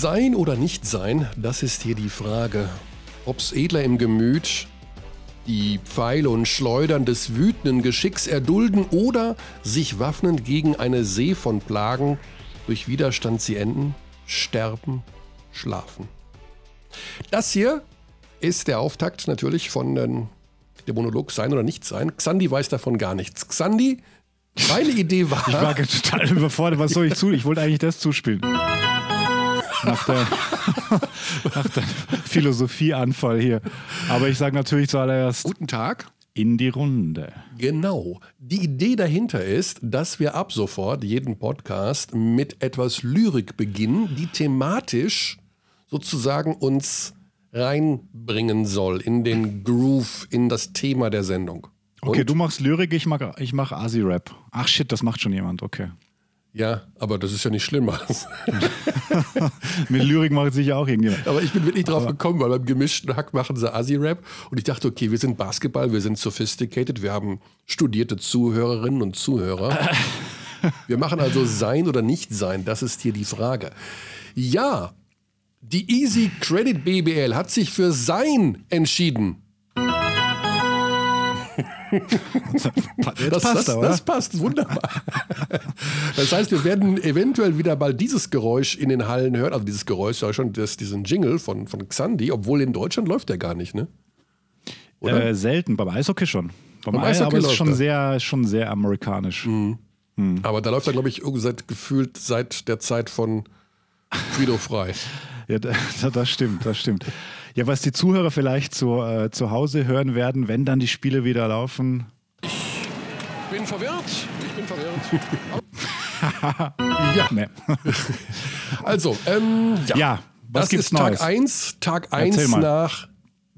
Sein oder nicht sein, das ist hier die Frage. Ob's edler im Gemüt, die Pfeile und Schleudern des wütenden Geschicks erdulden oder sich waffnend gegen eine See von Plagen durch Widerstand sie enden, sterben, schlafen. Das hier ist der Auftakt natürlich von ähm, der Monolog Sein oder Nicht Sein. Xandi weiß davon gar nichts. Xandi, meine Idee war. Ich war total überfordert. Was soll ich zu? Ich wollte eigentlich das zuspielen. Nach der, nach Philosophieanfall hier. Aber ich sage natürlich zuallererst. Guten Tag. In die Runde. Genau. Die Idee dahinter ist, dass wir ab sofort jeden Podcast mit etwas Lyrik beginnen, die thematisch sozusagen uns reinbringen soll in den Groove, in das Thema der Sendung. Okay, du machst Lyrik, ich mache ich mach Asi-Rap. Ach shit, das macht schon jemand, okay. Ja, aber das ist ja nicht schlimmer. Mit Lyrik macht sicher auch irgendjemand. Aber ich bin wirklich drauf aber gekommen, weil beim gemischten Hack machen sie Asi-Rap und ich dachte, okay, wir sind Basketball, wir sind sophisticated, wir haben studierte Zuhörerinnen und Zuhörer. Wir machen also sein oder nicht sein, das ist hier die Frage. Ja, die Easy Credit BBL hat sich für sein entschieden. Das, passt, das, das, passt wunderbar. Das heißt, wir werden eventuell wieder mal dieses Geräusch in den Hallen hören. Also dieses Geräusch, ja schon das, diesen Jingle von, von Xandi, obwohl in Deutschland läuft der gar nicht, ne? Äh, selten, beim Eishockey schon. Beim, beim Eishockey aber ist schon sehr, schon sehr amerikanisch. Mhm. Mhm. Aber da läuft er, glaube ich, seit, gefühlt seit der Zeit von Frido Frei. Ja, das stimmt, das stimmt. Ja, was die Zuhörer vielleicht zu, äh, zu Hause hören werden, wenn dann die Spiele wieder laufen. Ich bin verwirrt. Ich bin verwirrt. ja. Nee. Also, ähm, ja. ja was das gibt's ist Tag 1, Tag 1 nach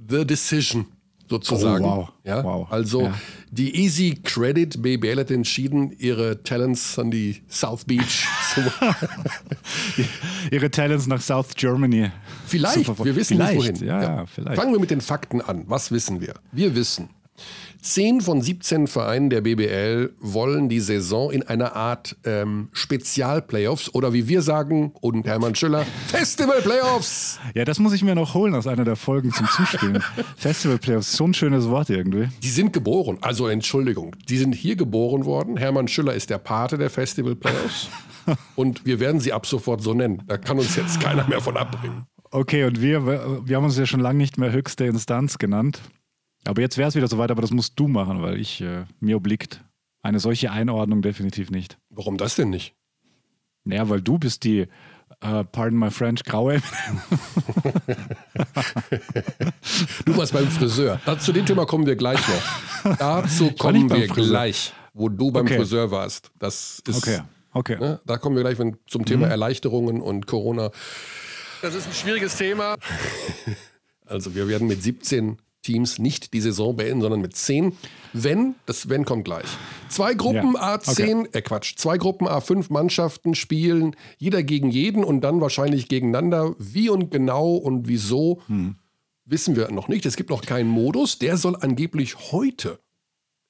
The Decision sozusagen. Oh, wow. Ja? wow. Also ja. die Easy Credit BBL hat entschieden, ihre Talents an die South Beach zu Ihre Talents nach South Germany. Vielleicht, wir wissen vielleicht. nicht wohin. Ja, ja, vielleicht. Fangen wir mit den Fakten an. Was wissen wir? Wir wissen, Zehn von 17 Vereinen der BBL wollen die Saison in einer Art ähm, Spezial-Playoffs oder wie wir sagen, und Hermann Schüller, Festival-Playoffs. Ja, das muss ich mir noch holen aus einer der Folgen zum Zuspielen. Festival-Playoffs, so ein schönes Wort irgendwie. Die sind geboren, also Entschuldigung, die sind hier geboren worden. Hermann Schüller ist der Pate der Festival-Playoffs und wir werden sie ab sofort so nennen. Da kann uns jetzt keiner mehr von abbringen. Okay, und wir, wir haben uns ja schon lange nicht mehr höchste Instanz genannt. Aber jetzt wäre es wieder soweit, aber das musst du machen, weil ich, äh, mir obliegt eine solche Einordnung definitiv nicht. Warum das denn nicht? Naja, weil du bist die, uh, pardon my French, graue. du warst beim Friseur. Zu dem Thema kommen wir gleich noch. Dazu kommen wir gleich, wo du beim okay. Friseur warst. Das ist, okay, okay. Ne, da kommen wir gleich zum Thema mhm. Erleichterungen und Corona. Das ist ein schwieriges Thema. Also wir werden mit 17 Teams nicht die Saison beenden, sondern mit zehn. Wenn, das Wenn kommt gleich. Zwei Gruppen ja. A10, okay. äh Quatsch, zwei Gruppen A5 Mannschaften spielen, jeder gegen jeden und dann wahrscheinlich gegeneinander. Wie und genau und wieso, hm. wissen wir noch nicht. Es gibt noch keinen Modus, der soll angeblich heute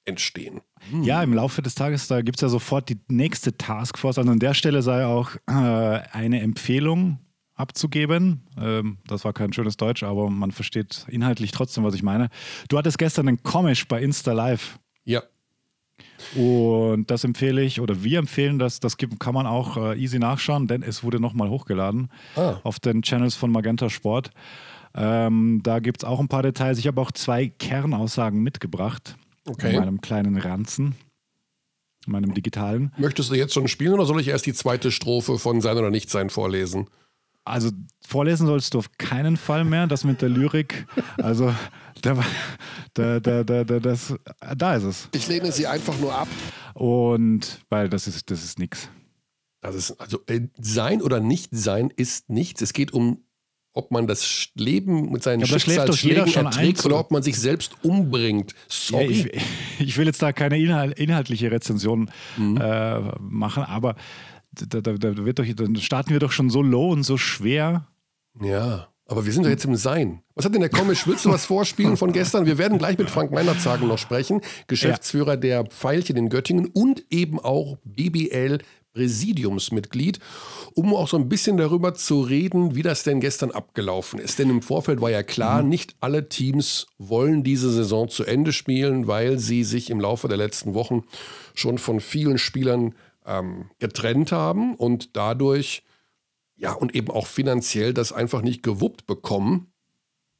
entstehen. Hm. Ja, im Laufe des Tages, da gibt es ja sofort die nächste Taskforce. Also an der Stelle sei auch äh, eine Empfehlung abzugeben. Ähm, das war kein schönes Deutsch, aber man versteht inhaltlich trotzdem, was ich meine. Du hattest gestern einen Comic bei Insta Live. Ja. Und das empfehle ich, oder wir empfehlen das, das kann man auch äh, easy nachschauen, denn es wurde nochmal hochgeladen ah. auf den Channels von Magenta Sport. Ähm, da gibt es auch ein paar Details. Ich habe auch zwei Kernaussagen mitgebracht okay. in meinem kleinen Ranzen, in meinem digitalen. Möchtest du jetzt schon spielen oder soll ich erst die zweite Strophe von Sein oder Nichtsein vorlesen? Also vorlesen sollst du auf keinen Fall mehr, das mit der Lyrik. Also da, da, da, da, da, das, da ist es. Ich lehne sie einfach nur ab. Und weil das ist, das ist nichts. Das ist, also äh, sein oder nicht sein ist nichts. Es geht um, ob man das Leben mit seinen ja, Schicksalsschlägen erträgt oder ob man sich selbst umbringt. Sorry. Ja, ich, ich, will jetzt da keine inhaltliche Rezension mhm. äh, machen, aber da, da, da wird doch, dann starten wir doch schon so low und so schwer. Ja, aber wir sind doch jetzt im Sein. Was hat denn der Komisch? Willst du was vorspielen von gestern? Wir werden gleich mit Frank Meinerzagen noch sprechen, Geschäftsführer ja. der Pfeilchen in Göttingen und eben auch BBL Präsidiumsmitglied, um auch so ein bisschen darüber zu reden, wie das denn gestern abgelaufen ist. Denn im Vorfeld war ja klar, mhm. nicht alle Teams wollen diese Saison zu Ende spielen, weil sie sich im Laufe der letzten Wochen schon von vielen Spielern ähm, getrennt haben und dadurch ja und eben auch finanziell das einfach nicht gewuppt bekommen.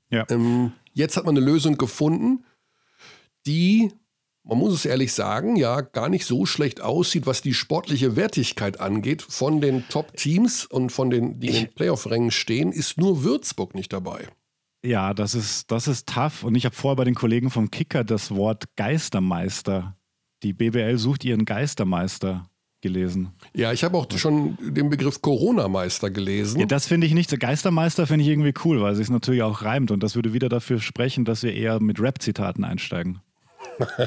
Ja. Ähm, jetzt hat man eine Lösung gefunden, die man muss es ehrlich sagen, ja, gar nicht so schlecht aussieht, was die sportliche Wertigkeit angeht. Von den Top-Teams und von den, die in den Playoff-Rängen stehen, ist nur Würzburg nicht dabei. Ja, das ist, das ist tough. Und ich habe vorher bei den Kollegen vom Kicker das Wort Geistermeister. Die BBL sucht ihren Geistermeister gelesen. Ja, ich habe auch schon den Begriff Corona-Meister gelesen. Ja, das finde ich nicht. Geistermeister finde ich irgendwie cool, weil es sich natürlich auch reimt. Und das würde wieder dafür sprechen, dass wir eher mit Rap-Zitaten einsteigen.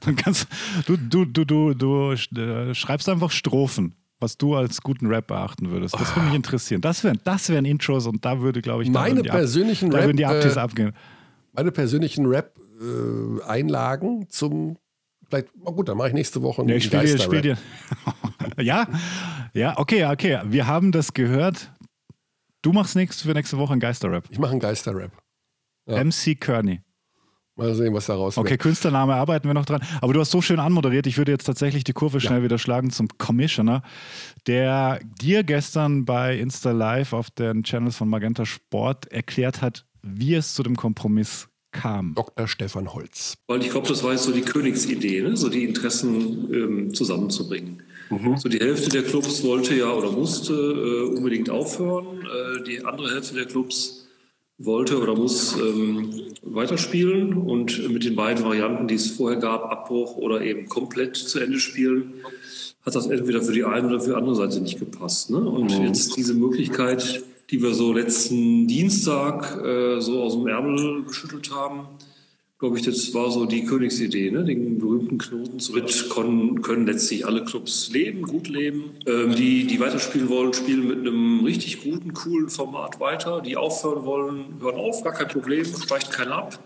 Dann kannst, du, du, du, du, du äh, schreibst einfach Strophen, was du als guten Rap beachten würdest. Das würde mich interessieren. Das wären das wären Intros und da würde, glaube ich, meine persönlichen Ab, Rap, die Abtis äh, abgehen. Meine persönlichen Rap-Einlagen äh, zum Vielleicht, oh gut, dann mache ich nächste Woche einen ja, ich spiel dir, spiel dir. Ja, ja, okay, okay. Wir haben das gehört. Du machst nichts für nächste Woche einen Geisterrap. Ich mache einen Geisterrap. Ja. MC Kearney. Mal sehen, was da rauskommt. Okay, Künstlername arbeiten wir noch dran. Aber du hast so schön anmoderiert, ich würde jetzt tatsächlich die Kurve schnell ja. wieder schlagen zum Commissioner, der dir gestern bei Insta Live auf den Channels von Magenta Sport erklärt hat, wie es zu dem Kompromiss kam. Dr. Stefan Holz. Weil ich glaube, das war jetzt so die Königsidee, ne? so die Interessen ähm, zusammenzubringen. Mhm. So die Hälfte der Clubs wollte ja oder musste äh, unbedingt aufhören. Äh, die andere Hälfte der Clubs wollte oder muss ähm, weiterspielen und mit den beiden Varianten, die es vorher gab, Abbruch oder eben komplett zu Ende spielen, hat das entweder für die eine oder für die andere Seite nicht gepasst. Ne? Und mhm. jetzt diese Möglichkeit, die wir so letzten Dienstag äh, so aus dem Ärmel geschüttelt haben, glaube ich, das war so die Königsidee, ne? den berühmten Knoten zu mit können, können letztlich alle Clubs leben, gut leben. Ähm, die, die weiterspielen wollen, spielen mit einem richtig guten, coolen Format weiter. Die aufhören wollen, hören auf, gar kein Problem, streicht keiner ab.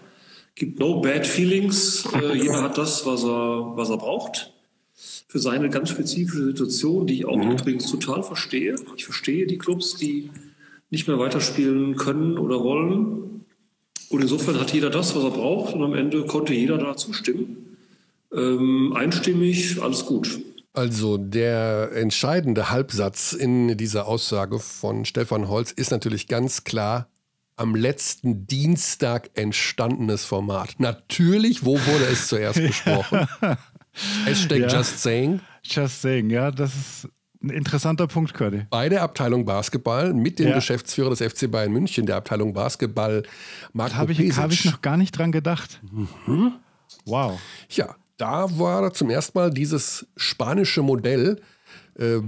Gibt no bad feelings. Äh, jeder hat das, was er, was er braucht. Für seine ganz spezifische Situation, die ich auch mhm. übrigens total verstehe. Ich verstehe die Clubs, die nicht mehr weiterspielen können oder wollen und insofern hat jeder das, was er braucht und am Ende konnte jeder da zustimmen. Ähm, einstimmig, alles gut. Also der entscheidende Halbsatz in dieser Aussage von Stefan Holz ist natürlich ganz klar am letzten Dienstag entstandenes Format. Natürlich, wo wurde es zuerst besprochen? Hashtag ja. Just Saying. Just Saying, ja, das ist ein interessanter Punkt, Curdy. Bei der Abteilung Basketball mit dem ja. Geschäftsführer des FC Bayern München, der Abteilung Basketball, Marco Habe ich, hab ich noch gar nicht dran gedacht. Mhm. Wow. Ja, da war zum ersten Mal dieses spanische Modell. Äh,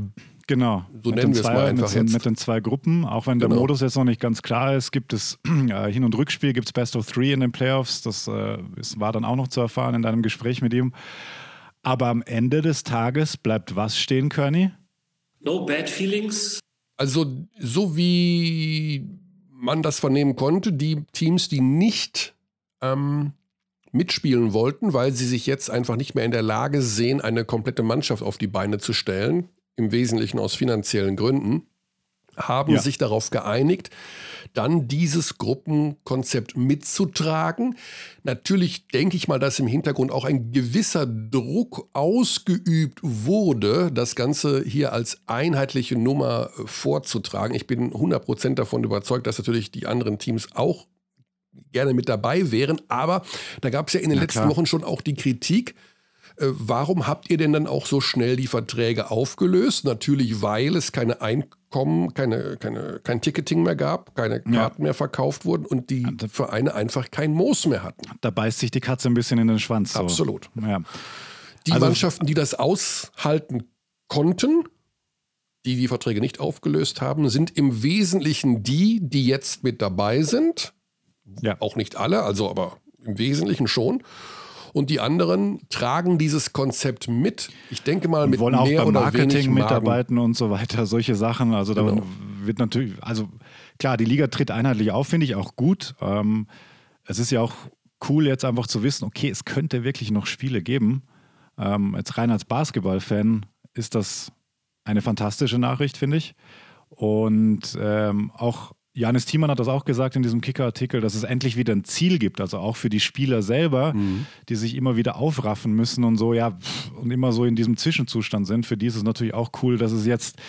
Genau. So mit nennen wir es mal einfach mit, jetzt. Mit den zwei Gruppen, auch wenn der genau. Modus jetzt noch nicht ganz klar ist, gibt es äh, Hin- und Rückspiel, gibt es Best of Three in den Playoffs. Das äh, ist, war dann auch noch zu erfahren in deinem Gespräch mit ihm. Aber am Ende des Tages bleibt was stehen, Kearney? No bad feelings. Also, so wie man das vernehmen konnte, die Teams, die nicht ähm, mitspielen wollten, weil sie sich jetzt einfach nicht mehr in der Lage sehen, eine komplette Mannschaft auf die Beine zu stellen, im Wesentlichen aus finanziellen Gründen, haben ja. sich darauf geeinigt, dann dieses Gruppenkonzept mitzutragen. Natürlich denke ich mal, dass im Hintergrund auch ein gewisser Druck ausgeübt wurde, das Ganze hier als einheitliche Nummer vorzutragen. Ich bin 100% davon überzeugt, dass natürlich die anderen Teams auch gerne mit dabei wären. Aber da gab es ja in den ja, letzten klar. Wochen schon auch die Kritik, warum habt ihr denn dann auch so schnell die Verträge aufgelöst? Natürlich, weil es keine Einkommen, keine, keine, kein Ticketing mehr gab, keine Karten ja. mehr verkauft wurden und die ja, Vereine einfach kein Moos mehr hatten. Da beißt sich die Katze ein bisschen in den Schwanz. So. Absolut. Ja. Die also, Mannschaften, die das aushalten konnten, die die Verträge nicht aufgelöst haben, sind im Wesentlichen die, die jetzt mit dabei sind. Ja. Auch nicht alle, also aber im Wesentlichen schon und die anderen tragen dieses Konzept mit. Ich denke mal, mit wollen auch mehr beim Marketing mitarbeiten und so weiter, solche Sachen. Also genau. da wird natürlich, also klar, die Liga tritt einheitlich auf, finde ich auch gut. Ähm, es ist ja auch cool, jetzt einfach zu wissen, okay, es könnte wirklich noch Spiele geben. Ähm, jetzt rein als Basketballfan ist das eine fantastische Nachricht, finde ich. Und ähm, auch Janis Thiemann hat das auch gesagt in diesem Kicker-Artikel, dass es endlich wieder ein Ziel gibt, also auch für die Spieler selber, mhm. die sich immer wieder aufraffen müssen und so, ja, und immer so in diesem Zwischenzustand sind. Für die ist es natürlich auch cool, dass es jetzt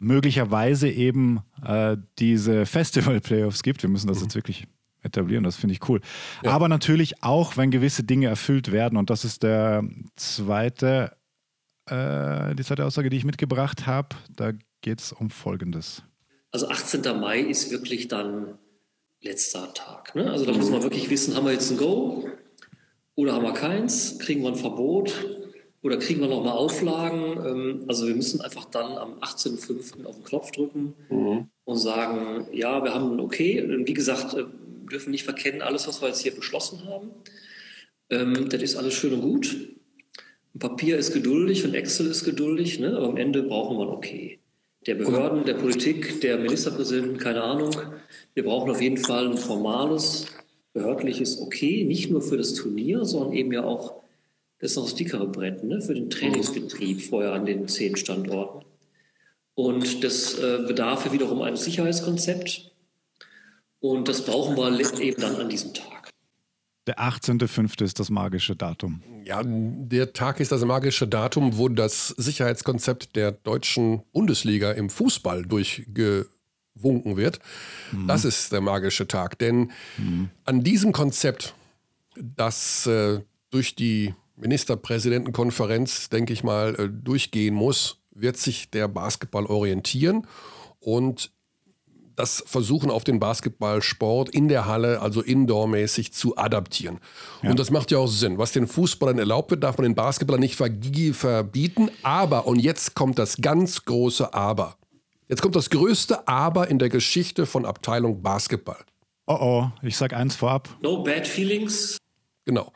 möglicherweise eben äh, diese Festival-Playoffs gibt. Wir müssen das mhm. jetzt wirklich etablieren, das finde ich cool. Ja. Aber natürlich auch, wenn gewisse Dinge erfüllt werden, und das ist der zweite, äh, die zweite Aussage, die ich mitgebracht habe, da geht es um Folgendes. Also 18. Mai ist wirklich dann letzter Tag. Ne? Also da muss man wirklich wissen, haben wir jetzt ein Go oder haben wir keins? Kriegen wir ein Verbot oder kriegen wir nochmal Auflagen? Ähm, also wir müssen einfach dann am 18.05. auf den Knopf drücken mhm. und sagen, ja, wir haben ein Okay. Und wie gesagt, äh, dürfen nicht verkennen, alles, was wir jetzt hier beschlossen haben. Ähm, das ist alles schön und gut. Papier ist geduldig und Excel ist geduldig, ne? aber am Ende brauchen wir ein Okay der Behörden, der Politik, der Ministerpräsidenten, keine Ahnung. Wir brauchen auf jeden Fall ein formales, behördliches Okay, nicht nur für das Turnier, sondern eben ja auch, das ist noch das dickere Brett, ne, für den Trainingsbetrieb vorher an den zehn Standorten. Und das äh, bedarf ja wiederum eines Sicherheitskonzept. Und das brauchen wir eben dann an diesem Tag. Der 18.05. ist das magische Datum. Ja, der Tag ist das magische Datum, wo das Sicherheitskonzept der deutschen Bundesliga im Fußball durchgewunken wird. Mhm. Das ist der magische Tag. Denn mhm. an diesem Konzept, das äh, durch die Ministerpräsidentenkonferenz, denke ich mal, äh, durchgehen muss, wird sich der Basketball orientieren. Und das versuchen auf den Basketballsport in der Halle, also indoormäßig, zu adaptieren. Ja. Und das macht ja auch Sinn. Was den Fußballern erlaubt wird, darf man den Basketballern nicht verbieten. Aber, und jetzt kommt das ganz große Aber. Jetzt kommt das größte Aber in der Geschichte von Abteilung Basketball. Oh oh, ich sag eins vorab. No bad feelings. Genau.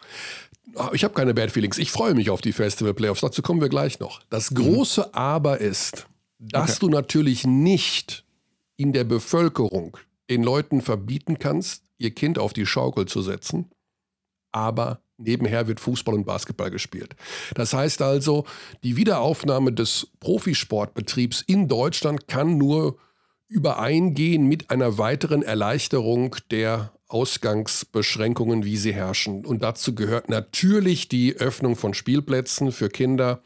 Ah, ich habe keine Bad Feelings. Ich freue mich auf die Festival Playoffs. Dazu kommen wir gleich noch. Das große mhm. Aber ist, dass okay. du natürlich nicht in der Bevölkerung den Leuten verbieten kannst, ihr Kind auf die Schaukel zu setzen, aber nebenher wird Fußball und Basketball gespielt. Das heißt also, die Wiederaufnahme des Profisportbetriebs in Deutschland kann nur übereingehen mit einer weiteren Erleichterung der Ausgangsbeschränkungen, wie sie herrschen. Und dazu gehört natürlich die Öffnung von Spielplätzen für Kinder,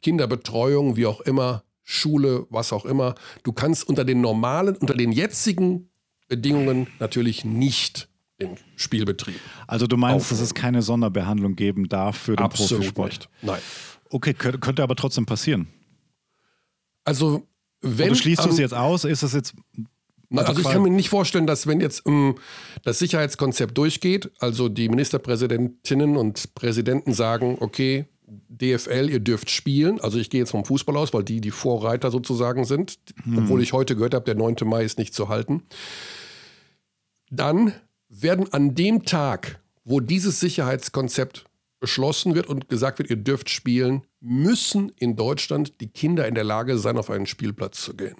Kinderbetreuung, wie auch immer, Schule, was auch immer. Du kannst unter den normalen, unter den jetzigen Bedingungen natürlich nicht den Spielbetrieb. Also du meinst, aufnehmen. dass es keine Sonderbehandlung geben darf für den Absolut Profisport? Nicht. Nein. Okay, könnte aber trotzdem passieren. Also wenn Oder schließt du es jetzt aus? Ist das jetzt also ich kann mir nicht vorstellen, dass wenn jetzt um, das Sicherheitskonzept durchgeht, also die Ministerpräsidentinnen und Präsidenten sagen, okay, DFL, ihr dürft spielen. Also ich gehe jetzt vom Fußball aus, weil die die Vorreiter sozusagen sind. Hm. Obwohl ich heute gehört habe, der 9. Mai ist nicht zu halten. Dann werden an dem Tag, wo dieses Sicherheitskonzept beschlossen wird und gesagt wird, ihr dürft spielen, müssen in Deutschland die Kinder in der Lage sein, auf einen Spielplatz zu gehen.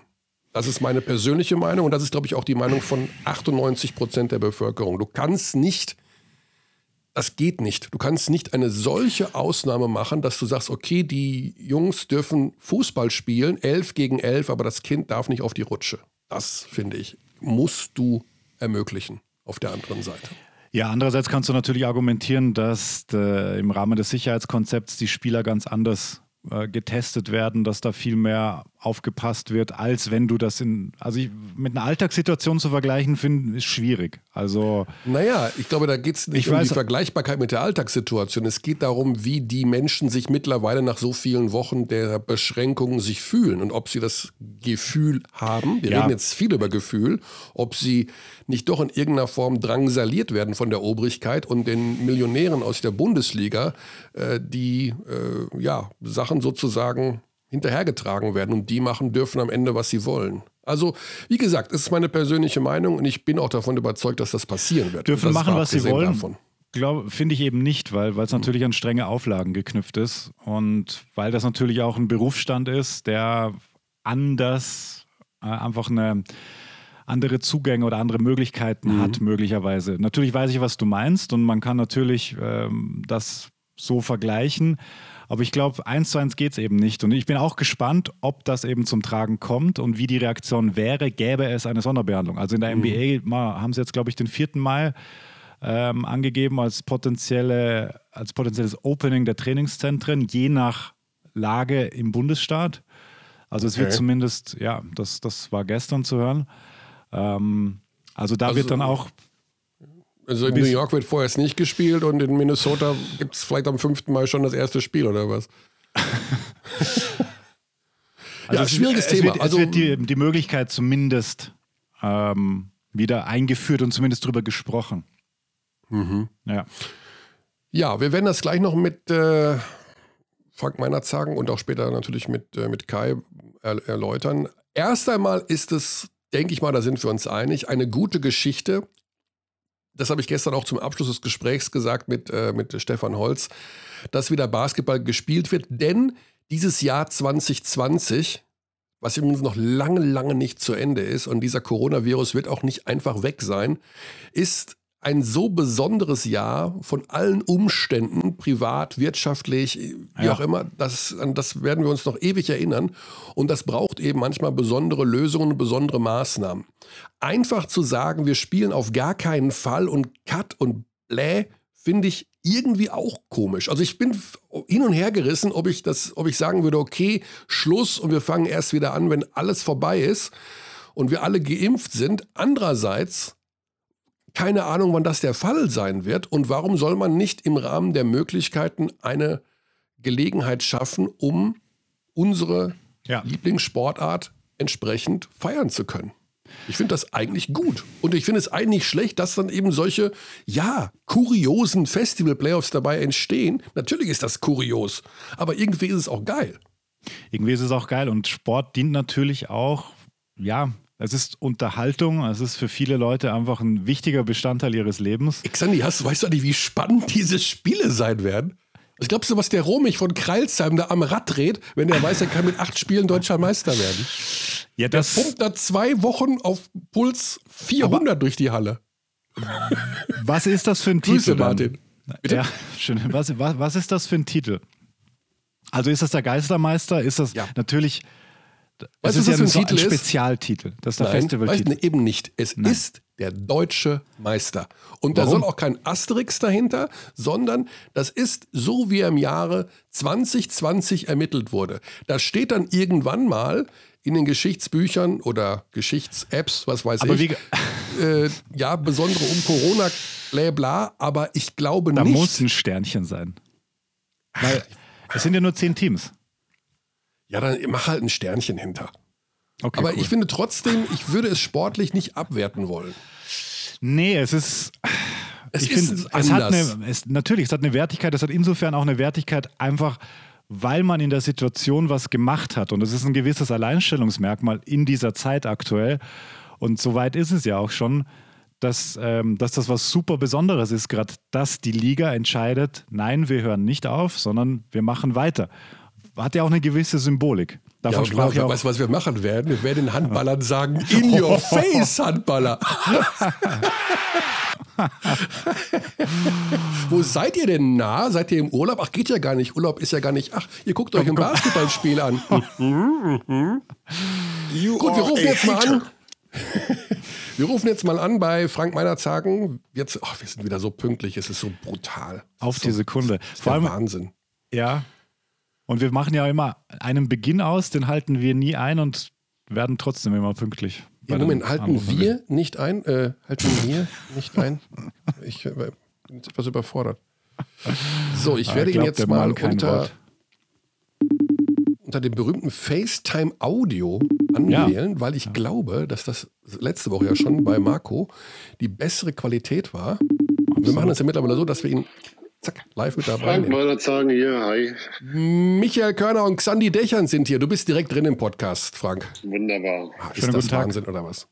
Das ist meine persönliche Meinung und das ist, glaube ich, auch die Meinung von 98 Prozent der Bevölkerung. Du kannst nicht das geht nicht. Du kannst nicht eine solche Ausnahme machen, dass du sagst, okay, die Jungs dürfen Fußball spielen, elf gegen elf, aber das Kind darf nicht auf die Rutsche. Das, finde ich, musst du ermöglichen auf der anderen Seite. Ja, andererseits kannst du natürlich argumentieren, dass äh, im Rahmen des Sicherheitskonzepts die Spieler ganz anders äh, getestet werden, dass da viel mehr aufgepasst wird, als wenn du das in, also ich, mit einer Alltagssituation zu vergleichen, finde ist schwierig. Also. Naja, ich glaube, da geht es nicht um weiß, die Vergleichbarkeit mit der Alltagssituation. Es geht darum, wie die Menschen sich mittlerweile nach so vielen Wochen der Beschränkungen sich fühlen und ob sie das Gefühl haben. Wir ja. reden jetzt viel über Gefühl, ob sie nicht doch in irgendeiner Form drangsaliert werden von der Obrigkeit und den Millionären aus der Bundesliga, äh, die äh, ja Sachen sozusagen hinterhergetragen werden und die machen dürfen am Ende, was sie wollen. Also, wie gesagt, es ist meine persönliche Meinung und ich bin auch davon überzeugt, dass das passieren wird. Dürfen machen, was sie wollen. Finde ich eben nicht, weil es natürlich an strenge Auflagen geknüpft ist und weil das natürlich auch ein Berufsstand ist, der anders äh, einfach eine andere Zugänge oder andere Möglichkeiten mhm. hat, möglicherweise. Natürlich weiß ich, was du meinst und man kann natürlich ähm, das so vergleichen. Aber ich glaube, eins zu eins geht es eben nicht. Und ich bin auch gespannt, ob das eben zum Tragen kommt und wie die Reaktion wäre, gäbe es eine Sonderbehandlung. Also in der mhm. NBA haben sie jetzt, glaube ich, den 4. Mai ähm, angegeben als, potenzielle, als potenzielles Opening der Trainingszentren, je nach Lage im Bundesstaat. Also es okay. wird zumindest, ja, das, das war gestern zu hören. Ähm, also da also, wird dann auch. Also in New York wird vorerst nicht gespielt und in Minnesota gibt es vielleicht am 5. Mai schon das erste Spiel oder was? also ja, schwieriges es Thema. Wird, also, es wird die, die Möglichkeit zumindest ähm, wieder eingeführt und zumindest darüber gesprochen. Mhm. Ja. Ja, wir werden das gleich noch mit äh, Frank Meinert sagen und auch später natürlich mit, äh, mit Kai er, erläutern. Erst einmal ist es, denke ich mal, da sind wir uns einig, eine gute Geschichte. Das habe ich gestern auch zum Abschluss des Gesprächs gesagt mit, äh, mit Stefan Holz, dass wieder Basketball gespielt wird, denn dieses Jahr 2020 was übrigens noch lange, lange nicht zu Ende ist und dieser Coronavirus wird auch nicht einfach weg sein, ist ein so besonderes Jahr von allen Umständen, privat, wirtschaftlich, wie ja. auch immer, das, an das werden wir uns noch ewig erinnern. Und das braucht eben manchmal besondere Lösungen, besondere Maßnahmen. Einfach zu sagen, wir spielen auf gar keinen Fall und Cut und Bläh, finde ich irgendwie auch komisch. Also ich bin hin und her gerissen, ob ich das, ob ich sagen würde, okay, Schluss und wir fangen erst wieder an, wenn alles vorbei ist und wir alle geimpft sind. Andererseits keine Ahnung, wann das der Fall sein wird und warum soll man nicht im Rahmen der Möglichkeiten eine Gelegenheit schaffen, um unsere ja. Lieblingssportart entsprechend feiern zu können. Ich finde das eigentlich gut. Und ich finde es eigentlich schlecht, dass dann eben solche, ja, kuriosen Festival-Playoffs dabei entstehen. Natürlich ist das kurios, aber irgendwie ist es auch geil. Irgendwie ist es auch geil und Sport dient natürlich auch, ja, es ist Unterhaltung, es ist für viele Leute einfach ein wichtiger Bestandteil ihres Lebens. Xandi, hast, weißt du nicht, wie spannend diese Spiele sein werden? Was glaubst du, was der Romich von Kreilsheim da am Rad dreht, wenn er weiß, er kann mit acht Spielen deutscher Meister werden? Ja, das der pumpt da zwei Wochen auf Puls 400 durch die Halle. Was ist das für ein Grüße, Titel? Martin. Bitte? Ja, schön. Was, was, was ist das für ein Titel? Also ist das der Geistermeister? Ist das ja. natürlich Weißt du, was ja das für ein, ein Spezialtitel. Das ist der Nein, Festivaltitel. Weißt, eben nicht. Es Nein. ist der deutsche Meister. Und Warum? da soll auch kein Asterix dahinter, sondern das ist so, wie er im Jahre 2020 ermittelt wurde. Das steht dann irgendwann mal in den Geschichtsbüchern oder Geschichts-Apps, was weiß aber ich. Äh, ja, besondere um Corona, bla bla, aber ich glaube da nicht. Da muss ein Sternchen sein. Weil es sind ja nur zehn Teams. Ja, dann mach halt ein Sternchen hinter. Okay, Aber cool. ich finde trotzdem, ich würde es sportlich nicht abwerten wollen. Nee, es ist. Es ich finde, es hat eine, es, natürlich, es hat eine Wertigkeit, es hat insofern auch eine Wertigkeit, einfach weil man in der Situation was gemacht hat. Und es ist ein gewisses Alleinstellungsmerkmal in dieser Zeit aktuell. Und soweit ist es ja auch schon, dass, ähm, dass das was super Besonderes ist, gerade dass die Liga entscheidet, nein, wir hören nicht auf, sondern wir machen weiter hat ja auch eine gewisse Symbolik. Davon ja, sprach ja auch. Weißt du, was wir machen werden? Wir werden den Handballern sagen, in your face, Handballer. Wo seid ihr denn nah? Seid ihr im Urlaub? Ach, geht ja gar nicht. Urlaub ist ja gar nicht. Ach, ihr guckt euch ein Basketballspiel an. Gut, wir rufen jetzt mal an. Wir rufen jetzt mal an bei Frank Meinerzagen. Jetzt, oh, wir sind wieder so pünktlich, es ist so brutal. Auf die Sekunde. Vor allem Wahnsinn. Ja, und wir machen ja immer einen Beginn aus, den halten wir nie ein und werden trotzdem immer pünktlich. Ja, Moment, halten wir nicht ein? Äh, halten wir nicht ein? Ich äh, bin etwas überfordert. So, ich werde glaub, ihn jetzt mal unter, unter dem berühmten FaceTime Audio anwählen, ja. weil ich ja. glaube, dass das letzte Woche ja schon bei Marco die bessere Qualität war. Absolut. Wir machen das ja mittlerweile so, dass wir ihn Zack, live mit dabei. Frank Meinerzagen hier, hi. Michael Körner und Xandi Dächern sind hier. Du bist direkt drin im Podcast, Frank. Wunderbar. Ah, ist Schönen das Wahnsinn oder was?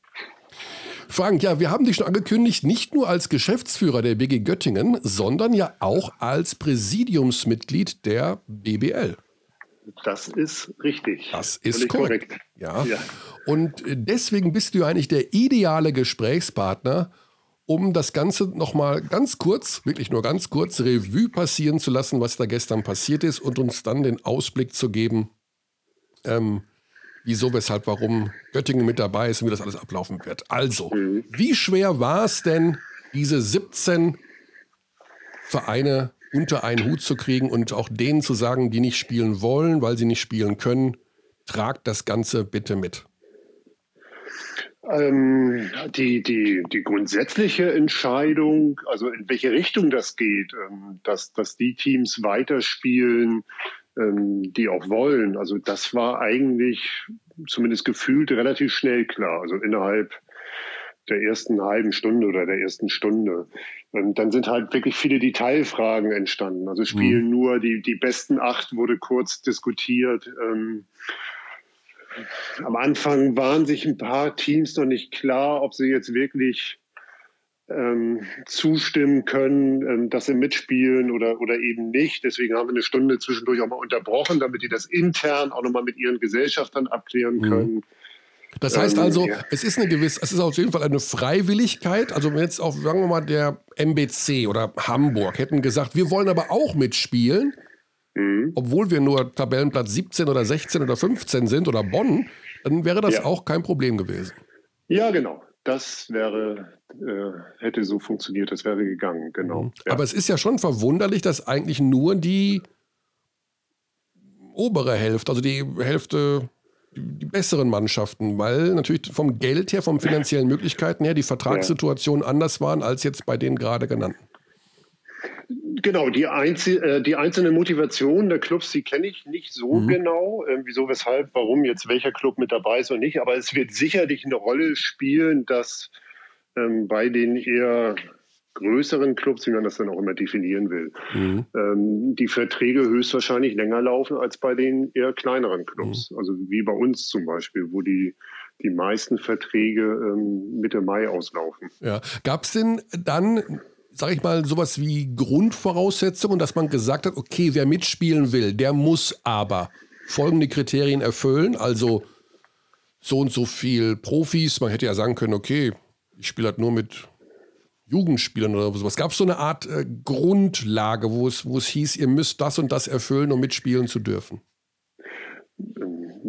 Frank, ja, wir haben dich schon angekündigt, nicht nur als Geschäftsführer der BG Göttingen, sondern ja auch als Präsidiumsmitglied der BBL. Das ist richtig. Das ist korrekt. korrekt. Ja. ja. Und deswegen bist du eigentlich der ideale Gesprächspartner, um das Ganze nochmal ganz kurz, wirklich nur ganz kurz, Revue passieren zu lassen, was da gestern passiert ist und uns dann den Ausblick zu geben, ähm, wieso, weshalb, warum Göttingen mit dabei ist und wie das alles ablaufen wird. Also, wie schwer war es denn, diese 17 Vereine unter einen Hut zu kriegen und auch denen zu sagen, die nicht spielen wollen, weil sie nicht spielen können, tragt das Ganze bitte mit? Ähm, die, die, die grundsätzliche Entscheidung, also in welche Richtung das geht, ähm, dass, dass die Teams weiterspielen, ähm, die auch wollen, also das war eigentlich zumindest gefühlt relativ schnell klar. Also innerhalb der ersten halben Stunde oder der ersten Stunde. Und dann sind halt wirklich viele Detailfragen entstanden. Also spielen mhm. nur die, die besten acht wurde kurz diskutiert. Ähm, am Anfang waren sich ein paar Teams noch nicht klar, ob sie jetzt wirklich ähm, zustimmen können, ähm, dass sie mitspielen oder, oder eben nicht. Deswegen haben wir eine Stunde zwischendurch auch mal unterbrochen, damit die das intern auch nochmal mit ihren Gesellschaftern abklären mhm. können. Mhm. Das heißt ähm, also, ja. es ist eine gewisse, es ist auf jeden Fall eine Freiwilligkeit. Also wenn jetzt auch, sagen wir mal, der MBC oder Hamburg hätten gesagt, wir wollen aber auch mitspielen, mhm. obwohl wir nur Tabellenplatz 17 oder 16 oder 15 sind oder Bonn, dann wäre das ja. auch kein Problem gewesen. Ja, genau. Das wäre, äh, hätte so funktioniert, das wäre gegangen, genau. Mhm. Ja. Aber es ist ja schon verwunderlich, dass eigentlich nur die obere Hälfte, also die Hälfte die besseren Mannschaften, weil natürlich vom Geld her, vom finanziellen Möglichkeiten her die Vertragssituationen anders waren als jetzt bei den gerade genannten. Genau, die, Einzel äh, die einzelne Motivation der Clubs, die kenne ich nicht so mhm. genau, äh, wieso, weshalb, warum jetzt welcher Club mit dabei ist oder nicht. Aber es wird sicherlich eine Rolle spielen, dass ähm, bei den eher größeren Clubs, wie man das dann auch immer definieren will, mhm. ähm, die Verträge höchstwahrscheinlich länger laufen als bei den eher kleineren Clubs. Mhm. Also wie bei uns zum Beispiel, wo die, die meisten Verträge ähm, Mitte Mai auslaufen. Ja. Gab es denn dann, sag ich mal, sowas wie Grundvoraussetzungen, dass man gesagt hat, okay, wer mitspielen will, der muss aber folgende Kriterien erfüllen, also so und so viel Profis. Man hätte ja sagen können, okay, ich spiele halt nur mit Jugendspielern oder sowas. Gab es so eine Art äh, Grundlage, wo es, wo es hieß, ihr müsst das und das erfüllen, um mitspielen zu dürfen?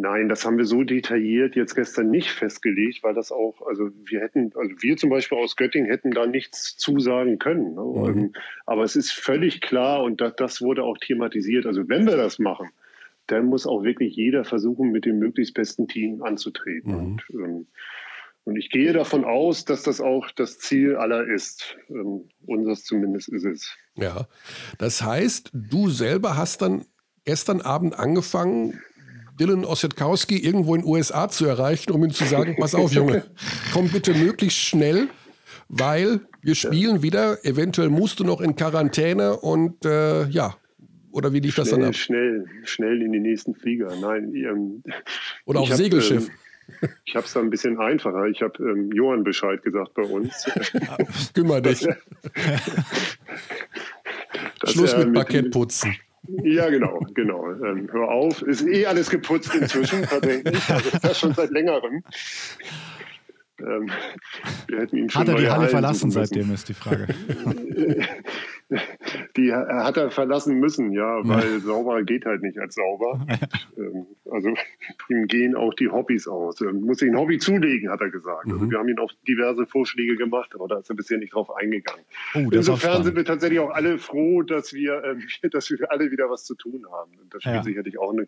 Nein, das haben wir so detailliert jetzt gestern nicht festgelegt, weil das auch, also wir hätten, also wir zum Beispiel aus Göttingen hätten da nichts zusagen können. Ne? Mhm. Ähm, aber es ist völlig klar und das, das wurde auch thematisiert. Also wenn wir das machen, dann muss auch wirklich jeder versuchen, mit dem möglichst besten Team anzutreten. Mhm. Und, ähm, und ich gehe davon aus, dass das auch das Ziel aller ist. Ähm, unseres zumindest ist es. Ja, das heißt, du selber hast dann gestern Abend angefangen, Dylan Ossetkowski irgendwo in den USA zu erreichen, um ihm zu sagen, pass auf, Junge, komm bitte möglichst schnell, weil wir spielen ja. wieder, eventuell musst du noch in Quarantäne und äh, ja, oder wie lief schnell, das dann ab? Schnell, schnell in den nächsten Flieger. Nein, ähm, oder auf Segelschiff. ähm, ich habe es da ein bisschen einfacher. Ich habe ähm, Johann Bescheid gesagt bei uns. Kümmer dich. Schluss mit, mit Parkettputzen. Ja, genau, genau. Ähm, hör auf, ist eh alles geputzt inzwischen, tatsächlich. Also ist das schon seit längerem. Ähm, wir hätten ihn schon Hat er die Halle verlassen seitdem, ist die Frage. die hat er verlassen müssen, ja, weil ja. sauber geht halt nicht als sauber. Ähm, also ihm gehen auch die Hobbys aus. Er muss sich ein Hobby zulegen, hat er gesagt. Also, mhm. Also wir haben ihm auch diverse Vorschläge gemacht, aber da ist er bisher nicht drauf eingegangen. Oh, Insofern sind wir tatsächlich auch alle froh, dass wir, äh, dass wir alle wieder was zu tun haben. Und das spielt ja. sicherlich auch eine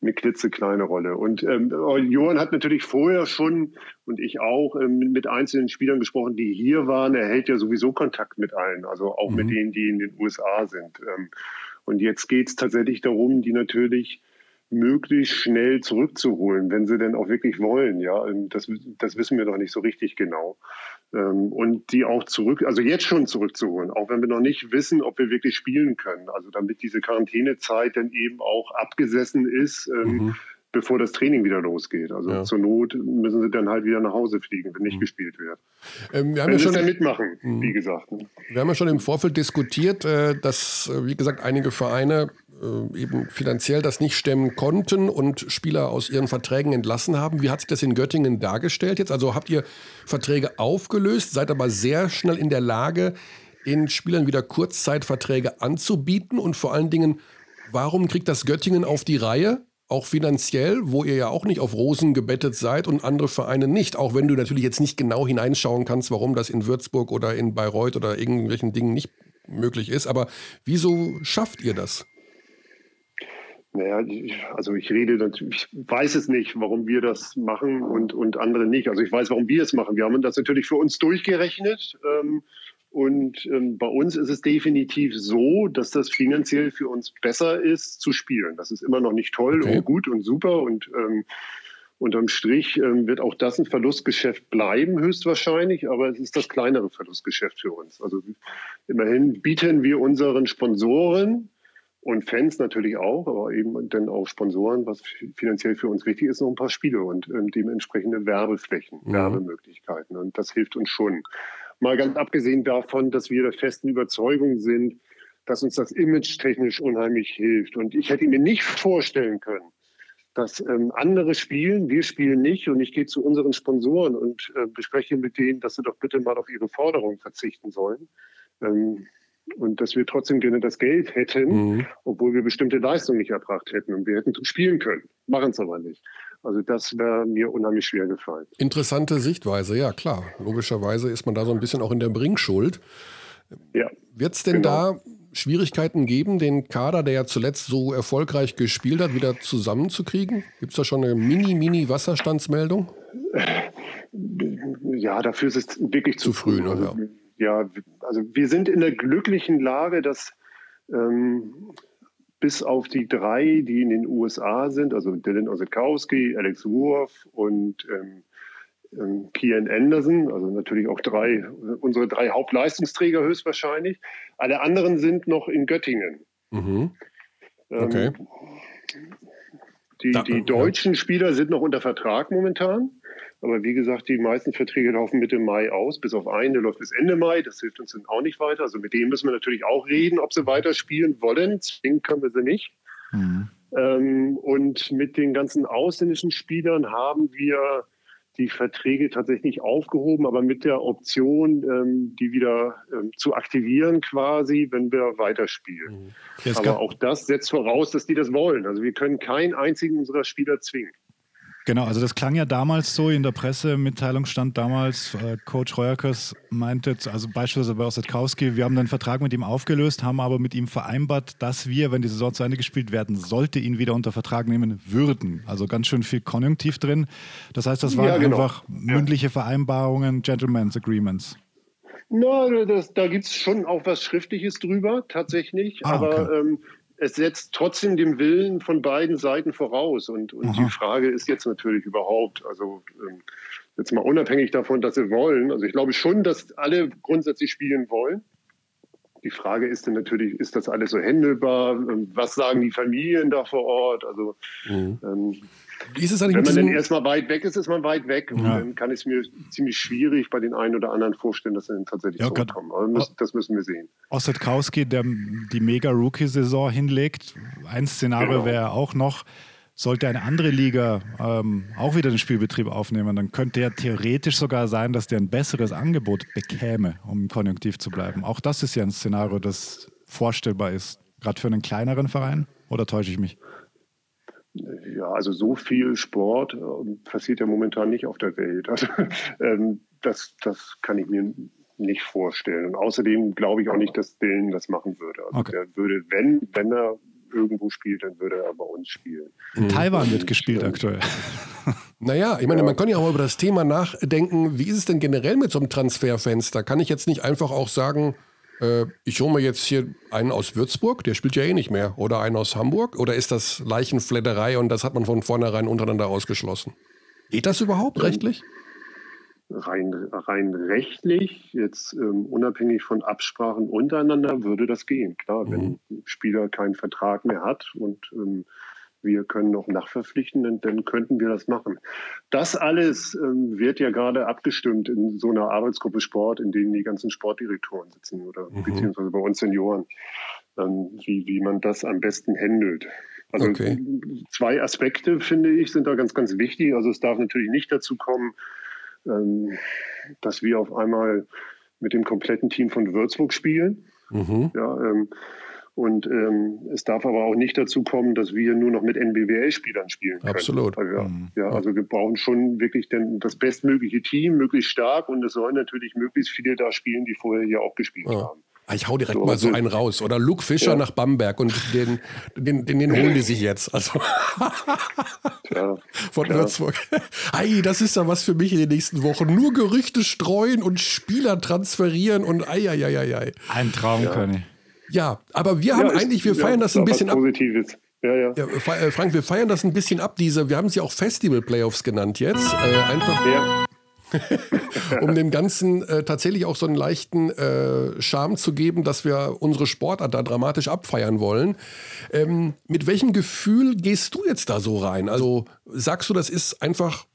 eine klitzekleine Rolle. Und ähm, Johann hat natürlich vorher schon und ich auch ähm, mit einzelnen Spielern gesprochen, die hier waren. Er hält ja sowieso Kontakt mit allen, also auch mhm. mit denen, die in den USA sind. Ähm, und jetzt geht es tatsächlich darum, die natürlich möglichst schnell zurückzuholen, wenn sie denn auch wirklich wollen. Ja, ähm, das, das wissen wir noch nicht so richtig genau. Ähm, und die auch zurück, also jetzt schon zurückzuholen, auch wenn wir noch nicht wissen, ob wir wirklich spielen können. Also damit diese Quarantänezeit dann eben auch abgesessen ist. Ähm, mhm bevor das Training wieder losgeht. Also ja. zur Not müssen sie dann halt wieder nach Hause fliegen, wenn nicht mhm. gespielt wird. Ähm, wir haben wenn ja schon dann mitmachen, mhm. wie gesagt. Ne? Wir haben ja schon im Vorfeld diskutiert, äh, dass, äh, wie gesagt, einige Vereine äh, eben finanziell das nicht stemmen konnten und Spieler aus ihren Verträgen entlassen haben. Wie hat sich das in Göttingen dargestellt jetzt? Also habt ihr Verträge aufgelöst, seid aber sehr schnell in der Lage, den Spielern wieder Kurzzeitverträge anzubieten und vor allen Dingen, warum kriegt das Göttingen auf die Reihe? Auch finanziell, wo ihr ja auch nicht auf Rosen gebettet seid und andere Vereine nicht. Auch wenn du natürlich jetzt nicht genau hineinschauen kannst, warum das in Würzburg oder in Bayreuth oder irgendwelchen Dingen nicht möglich ist. Aber wieso schafft ihr das? Naja, also ich rede, ich weiß es nicht, warum wir das machen und, und andere nicht. Also ich weiß, warum wir es machen. Wir haben das natürlich für uns durchgerechnet. Ähm, und ähm, bei uns ist es definitiv so, dass das finanziell für uns besser ist zu spielen. Das ist immer noch nicht toll okay. und gut und super und ähm, Unterm Strich ähm, wird auch das ein Verlustgeschäft bleiben, höchstwahrscheinlich, aber es ist das kleinere Verlustgeschäft für uns. Also immerhin bieten wir unseren Sponsoren und Fans natürlich auch, aber eben dann auch Sponsoren, was finanziell für uns wichtig ist, noch ein paar Spiele und ähm, dementsprechende Werbeflächen, mhm. Werbemöglichkeiten. Und das hilft uns schon. Mal ganz abgesehen davon, dass wir der festen Überzeugung sind, dass uns das image technisch unheimlich hilft. Und ich hätte mir nicht vorstellen können, dass ähm, andere spielen, wir spielen nicht. Und ich gehe zu unseren Sponsoren und äh, bespreche mit denen, dass sie doch bitte mal auf ihre Forderungen verzichten sollen. Ähm, und dass wir trotzdem gerne das Geld hätten, mhm. obwohl wir bestimmte Leistungen nicht erbracht hätten. Und wir hätten spielen können, machen es aber nicht. Also das wäre mir unheimlich schwer gefallen. Interessante Sichtweise, ja klar. Logischerweise ist man da so ein bisschen auch in der Bringschuld. Ja, Wird es denn genau. da Schwierigkeiten geben, den Kader, der ja zuletzt so erfolgreich gespielt hat, wieder zusammenzukriegen? Gibt es da schon eine Mini-Mini-Wasserstandsmeldung? Ja, dafür ist es wirklich zu, zu früh. Ne? Also, ja, also wir sind in der glücklichen Lage, dass ähm, bis auf die drei, die in den USA sind, also Dylan Osetkowski, Alex Worf und ähm, ähm, Kian Anderson, also natürlich auch drei, unsere drei Hauptleistungsträger höchstwahrscheinlich. Alle anderen sind noch in Göttingen. Mhm. Ähm, okay. Ähm, die, die deutschen Spieler sind noch unter Vertrag momentan. Aber wie gesagt, die meisten Verträge laufen Mitte Mai aus, bis auf einen, der läuft bis Ende Mai. Das hilft uns dann auch nicht weiter. Also mit denen müssen wir natürlich auch reden, ob sie weiterspielen wollen. Zwingen können wir sie nicht. Mhm. Ähm, und mit den ganzen ausländischen Spielern haben wir die Verträge tatsächlich aufgehoben, aber mit der Option, ähm, die wieder ähm, zu aktivieren quasi, wenn wir weiterspielen. Mhm. aber auch das setzt voraus, dass die das wollen. Also wir können keinen einzigen unserer Spieler zwingen. Genau, also das klang ja damals so, in der Pressemitteilung stand damals, äh, Coach Reuerkes meinte, also beispielsweise bei Ossetkowski, wir haben den Vertrag mit ihm aufgelöst, haben aber mit ihm vereinbart, dass wir, wenn die Saison zu Ende gespielt werden sollte, ihn wieder unter Vertrag nehmen würden. Also ganz schön viel Konjunktiv drin. Das heißt, das waren ja, genau. einfach mündliche Vereinbarungen, Gentleman's Agreements. Na, das, da gibt es schon auch was Schriftliches drüber, tatsächlich. Ah, okay. Aber ähm, es setzt trotzdem den Willen von beiden Seiten voraus. Und, und die Frage ist jetzt natürlich überhaupt, also ähm, jetzt mal unabhängig davon, dass sie wollen. Also ich glaube schon, dass alle grundsätzlich spielen wollen. Die Frage ist dann natürlich, ist das alles so händelbar? Was sagen die Familien da vor Ort? Also mhm. ähm, wie ist es Wenn man dann erstmal weit weg ist, ist man weit weg. Und ja. dann kann ich es mir ziemlich schwierig bei den einen oder anderen vorstellen, dass sie dann tatsächlich ja, zurückkommen. Aber müssen, das müssen wir sehen. Ossetkowski, der die Mega-Rookie-Saison hinlegt, ein Szenario genau. wäre auch noch, sollte eine andere Liga ähm, auch wieder den Spielbetrieb aufnehmen, dann könnte ja theoretisch sogar sein, dass der ein besseres Angebot bekäme, um Konjunktiv zu bleiben. Auch das ist ja ein Szenario, das vorstellbar ist, gerade für einen kleineren Verein. Oder täusche ich mich? Ja, also so viel Sport äh, passiert ja momentan nicht auf der Welt. Also, ähm, das, das kann ich mir nicht vorstellen. Und außerdem glaube ich auch nicht, dass Dylan das machen würde. Also okay. der würde, wenn, wenn er irgendwo spielt, dann würde er bei uns spielen. In Taiwan wird gespielt und, aktuell. Naja, ich meine, ja. man kann ja auch über das Thema nachdenken, wie ist es denn generell mit so einem Transferfenster? Kann ich jetzt nicht einfach auch sagen, äh, ich hole mir jetzt hier einen aus Würzburg, der spielt ja eh nicht mehr, oder einen aus Hamburg, oder ist das Leichenfledderei und das hat man von vornherein untereinander ausgeschlossen? Geht das überhaupt rechtlich? Rein, rein rechtlich, jetzt ähm, unabhängig von Absprachen untereinander, würde das gehen. Klar, mhm. wenn ein Spieler keinen Vertrag mehr hat und ähm, wir können noch nachverpflichten, dann, dann könnten wir das machen. Das alles ähm, wird ja gerade abgestimmt in so einer Arbeitsgruppe Sport, in denen die ganzen Sportdirektoren sitzen oder mhm. beziehungsweise bei uns Senioren, ähm, wie, wie man das am besten handelt. Also okay. zwei Aspekte, finde ich, sind da ganz, ganz wichtig. Also es darf natürlich nicht dazu kommen, ähm, dass wir auf einmal mit dem kompletten Team von Würzburg spielen. Mhm. Ja, ähm, und ähm, es darf aber auch nicht dazu kommen, dass wir nur noch mit NBWL-Spielern spielen können. Absolut. Also, ja, mhm. ja, also wir brauchen schon wirklich den, das bestmögliche Team, möglichst stark und es sollen natürlich möglichst viele da spielen, die vorher hier auch gespielt ja. haben. Ah, ich hau direkt so, mal so einen raus. Oder Luke Fischer ja. nach Bamberg und den, den, den, den holen die sich jetzt. Also ja. von. Würzburg. Ei, das ist ja was für mich in den nächsten Wochen. Nur Gerüchte streuen und Spieler transferieren und ei, ei, ei, ei. Ein Traum, ja. Ja, aber wir haben eigentlich, wir feiern das ein bisschen ab. Positives. Ja, ja. ja, äh, Frank, wir feiern das ein bisschen ab, diese, wir haben sie auch Festival-Playoffs genannt jetzt. Äh, einfach. Ja. um dem Ganzen äh, tatsächlich auch so einen leichten äh, Charme zu geben, dass wir unsere Sportart da dramatisch abfeiern wollen. Ähm, mit welchem Gefühl gehst du jetzt da so rein? Also sagst du, das ist einfach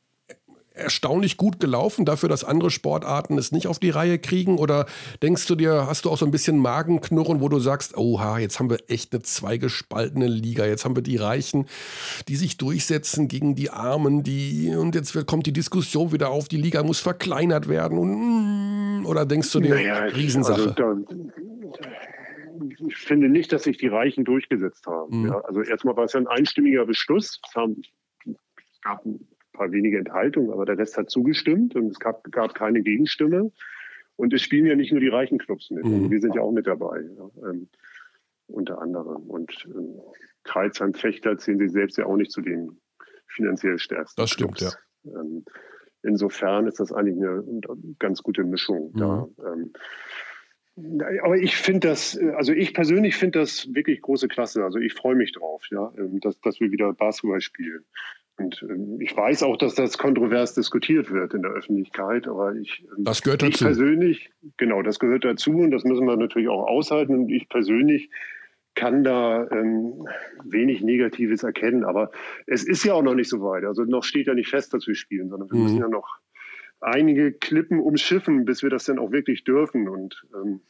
erstaunlich gut gelaufen dafür, dass andere Sportarten es nicht auf die Reihe kriegen? Oder denkst du dir, hast du auch so ein bisschen Magenknurren, wo du sagst, oha, jetzt haben wir echt eine zweigespaltene Liga, jetzt haben wir die Reichen, die sich durchsetzen gegen die Armen, die und jetzt kommt die Diskussion wieder auf, die Liga muss verkleinert werden und, oder denkst du dir, naja, Riesensache? Also da, ich finde nicht, dass sich die Reichen durchgesetzt haben. Mhm. Ja, also erstmal war es ja ein einstimmiger Beschluss. Es, haben, es gab paar wenige Enthaltungen, aber der Rest hat zugestimmt und es gab, gab keine Gegenstimme. Und es spielen ja nicht nur die reichen Clubs mit, mhm. wir sind ja auch mit dabei, ja, ähm, unter anderem. Und ähm, Kreuzheim, Fechter zählen sich selbst ja auch nicht zu den finanziell stärksten. Das stimmt, Clubs. ja. Ähm, insofern ist das eigentlich eine ganz gute Mischung mhm. da. Ähm, aber ich finde das, also ich persönlich finde das wirklich große Klasse. Also ich freue mich drauf, ja, ähm, dass, dass wir wieder Basketball spielen. Und ähm, ich weiß auch, dass das kontrovers diskutiert wird in der Öffentlichkeit, aber ich, ähm, das gehört dazu. ich persönlich, genau, das gehört dazu und das müssen wir natürlich auch aushalten. Und ich persönlich kann da ähm, wenig Negatives erkennen, aber es ist ja auch noch nicht so weit. Also noch steht ja nicht fest, dass wir spielen, sondern wir mhm. müssen ja noch einige Klippen umschiffen, bis wir das dann auch wirklich dürfen. Und ähm,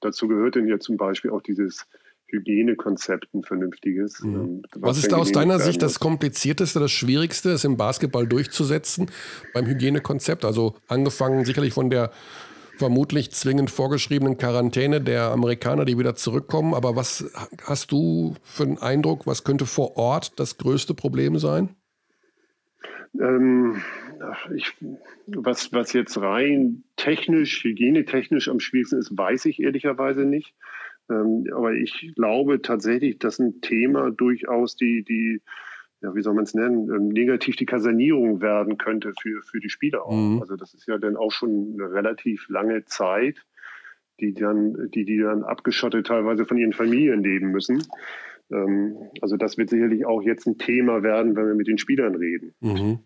dazu gehört dann ja zum Beispiel auch dieses Hygienekonzept ein vernünftiges. Mhm. Ähm, was, was ist da aus deiner Sicht das Komplizierteste, das Schwierigste, es im Basketball durchzusetzen beim Hygienekonzept? Also angefangen sicherlich von der vermutlich zwingend vorgeschriebenen Quarantäne der Amerikaner, die wieder zurückkommen. Aber was hast du für einen Eindruck, was könnte vor Ort das größte Problem sein? Ähm, ich, was, was jetzt rein technisch, hygienetechnisch am schwierigsten ist, weiß ich ehrlicherweise nicht. Ähm, aber ich glaube tatsächlich, dass ein Thema durchaus die, die ja, wie soll man es nennen, ähm, negativ die Kasanierung werden könnte für, für die Spieler auch. Mhm. Also das ist ja dann auch schon eine relativ lange Zeit, die dann, die, die dann abgeschottet teilweise von ihren Familien leben müssen. Ähm, also das wird sicherlich auch jetzt ein Thema werden, wenn wir mit den Spielern reden. Mhm.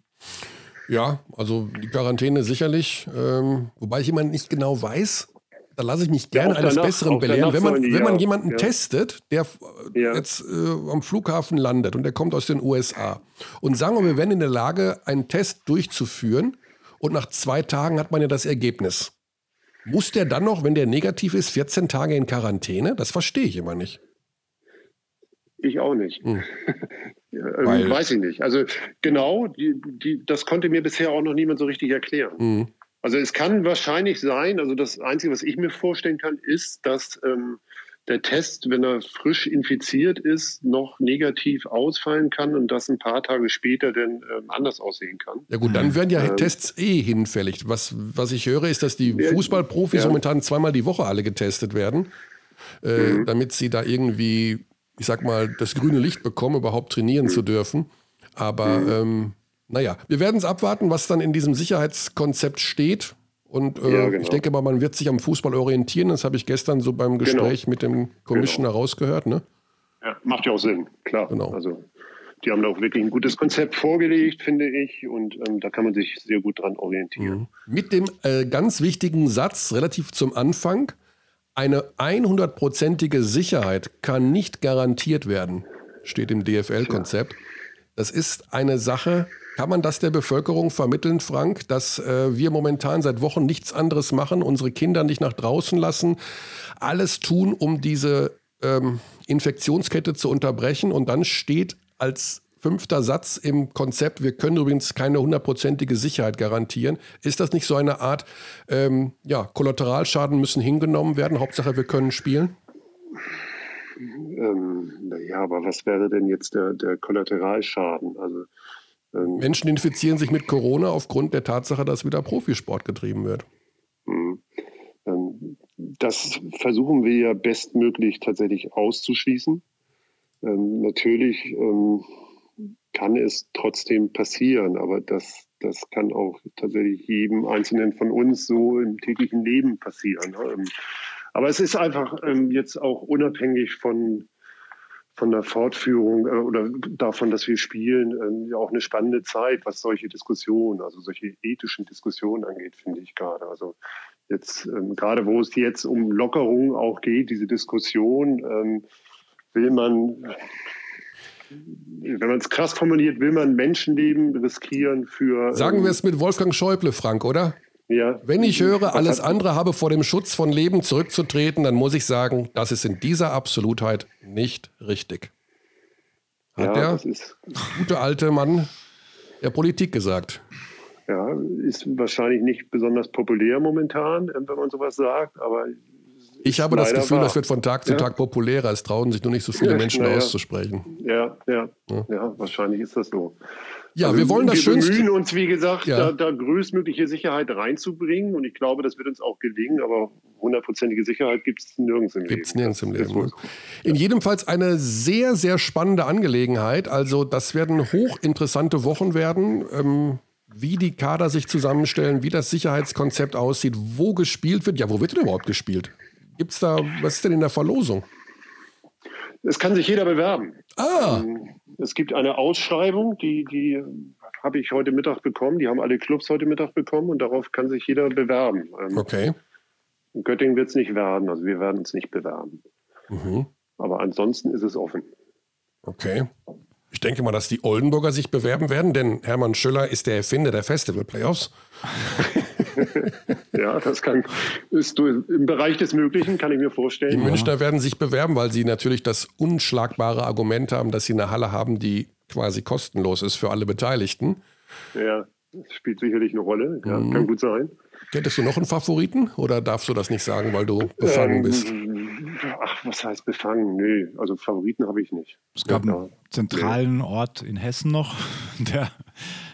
Ja, also die Quarantäne sicherlich, ähm, wobei ich immer nicht genau weiß, da lasse ich mich gerne ja, eines danach, Besseren belehren. Wenn man, wenn man jemanden ja. testet, der ja. jetzt äh, am Flughafen landet und der kommt aus den USA und sagen wir, wir wären in der Lage, einen Test durchzuführen und nach zwei Tagen hat man ja das Ergebnis. Muss der dann noch, wenn der negativ ist, 14 Tage in Quarantäne? Das verstehe ich immer nicht. Ich auch nicht. Hm. ja, weiß ich nicht. Also genau, die, die, das konnte mir bisher auch noch niemand so richtig erklären. Hm. Also es kann wahrscheinlich sein, also das Einzige, was ich mir vorstellen kann, ist, dass ähm, der Test, wenn er frisch infiziert ist, noch negativ ausfallen kann und das ein paar Tage später dann ähm, anders aussehen kann. Ja gut, dann werden ja ähm, Tests eh hinfällig. Was, was ich höre, ist, dass die Fußballprofis ja. momentan zweimal die Woche alle getestet werden, äh, mhm. damit sie da irgendwie, ich sag mal, das grüne Licht bekommen, überhaupt trainieren mhm. zu dürfen. Aber mhm. ähm, naja, wir werden es abwarten, was dann in diesem Sicherheitskonzept steht. Und äh, ja, genau. ich denke mal, man wird sich am Fußball orientieren. Das habe ich gestern so beim genau. Gespräch genau. mit dem Commissioner genau. rausgehört. Ne? Ja, macht ja auch Sinn, klar. Genau. Also die haben da auch wirklich ein gutes Konzept vorgelegt, finde ich. Und ähm, da kann man sich sehr gut dran orientieren. Mhm. Mit dem äh, ganz wichtigen Satz relativ zum Anfang. Eine 100-prozentige Sicherheit kann nicht garantiert werden. steht im DFL-Konzept. Das ist eine Sache, kann man das der Bevölkerung vermitteln, Frank, dass äh, wir momentan seit Wochen nichts anderes machen, unsere Kinder nicht nach draußen lassen, alles tun, um diese ähm, Infektionskette zu unterbrechen und dann steht als fünfter Satz im Konzept, wir können übrigens keine hundertprozentige Sicherheit garantieren. Ist das nicht so eine Art, ähm, ja, Kollateralschaden müssen hingenommen werden, Hauptsache wir können spielen? Ähm, naja, aber was wäre denn jetzt der, der Kollateralschaden? Also Menschen infizieren sich mit Corona aufgrund der Tatsache, dass wieder Profisport getrieben wird. Hm. Ähm, das versuchen wir ja bestmöglich tatsächlich auszuschließen. Ähm, natürlich ähm, kann es trotzdem passieren, aber das, das kann auch tatsächlich jedem Einzelnen von uns so im täglichen Leben passieren. Ähm, aber es ist einfach ähm, jetzt auch unabhängig von, von der Fortführung äh, oder davon, dass wir spielen, äh, ja auch eine spannende Zeit, was solche Diskussionen, also solche ethischen Diskussionen angeht, finde ich gerade. Also jetzt ähm, gerade wo es jetzt um Lockerung auch geht, diese Diskussion, ähm, will man, wenn man es krass formuliert, will man Menschenleben riskieren für. Sagen ähm, wir es mit Wolfgang Schäuble, Frank, oder? Ja. Wenn ich höre, alles andere habe vor dem Schutz von Leben zurückzutreten, dann muss ich sagen, das ist in dieser Absolutheit nicht richtig. Hat ja, der gute alte Mann der Politik gesagt. Ja, ist wahrscheinlich nicht besonders populär momentan, wenn man sowas sagt, aber ich habe das Gefühl, wahr. das wird von Tag zu ja. Tag populärer. Es trauen sich nur nicht so viele Menschen auszusprechen. Ja, ja, ja, wahrscheinlich ist das so. Ja, also wir wollen das Schönste. Wir bemühen uns, wie gesagt, da, da, größtmögliche Sicherheit reinzubringen. Und ich glaube, das wird uns auch gelingen. Aber hundertprozentige Sicherheit gibt es nirgends im Leben. Gibt es nirgends im Leben. Ne? In jedem Fall eine sehr, sehr spannende Angelegenheit. Also das werden hochinteressante Wochen werden. Ähm, wie die Kader sich zusammenstellen, wie das Sicherheitskonzept aussieht, wo gespielt wird. Ja, wo wird denn überhaupt gespielt? Gibt's da, was ist denn in der Verlosung? Es kann sich jeder bewerben. Ah. Ähm, es gibt eine Ausschreibung, die, die habe ich heute Mittag bekommen. Die haben alle Clubs heute Mittag bekommen und darauf kann sich jeder bewerben. Ähm, okay. In Göttingen wird es nicht werden, also wir werden uns nicht bewerben. Mhm. Aber ansonsten ist es offen. Okay. Ich denke mal, dass die Oldenburger sich bewerben werden, denn Hermann Schüller ist der Erfinder der Festival-Playoffs. ja, das kann, ist im Bereich des Möglichen, kann ich mir vorstellen. Die Münchner werden sich bewerben, weil sie natürlich das unschlagbare Argument haben, dass sie eine Halle haben, die quasi kostenlos ist für alle Beteiligten. Ja, das spielt sicherlich eine Rolle. Ja, mhm. Kann gut sein. Hättest du noch einen Favoriten oder darfst du das nicht sagen, weil du befangen ähm, bist? Ach, was heißt befangen? Nee, also Favoriten habe ich nicht. Es gab ja, einen zentralen nee. Ort in Hessen noch, der,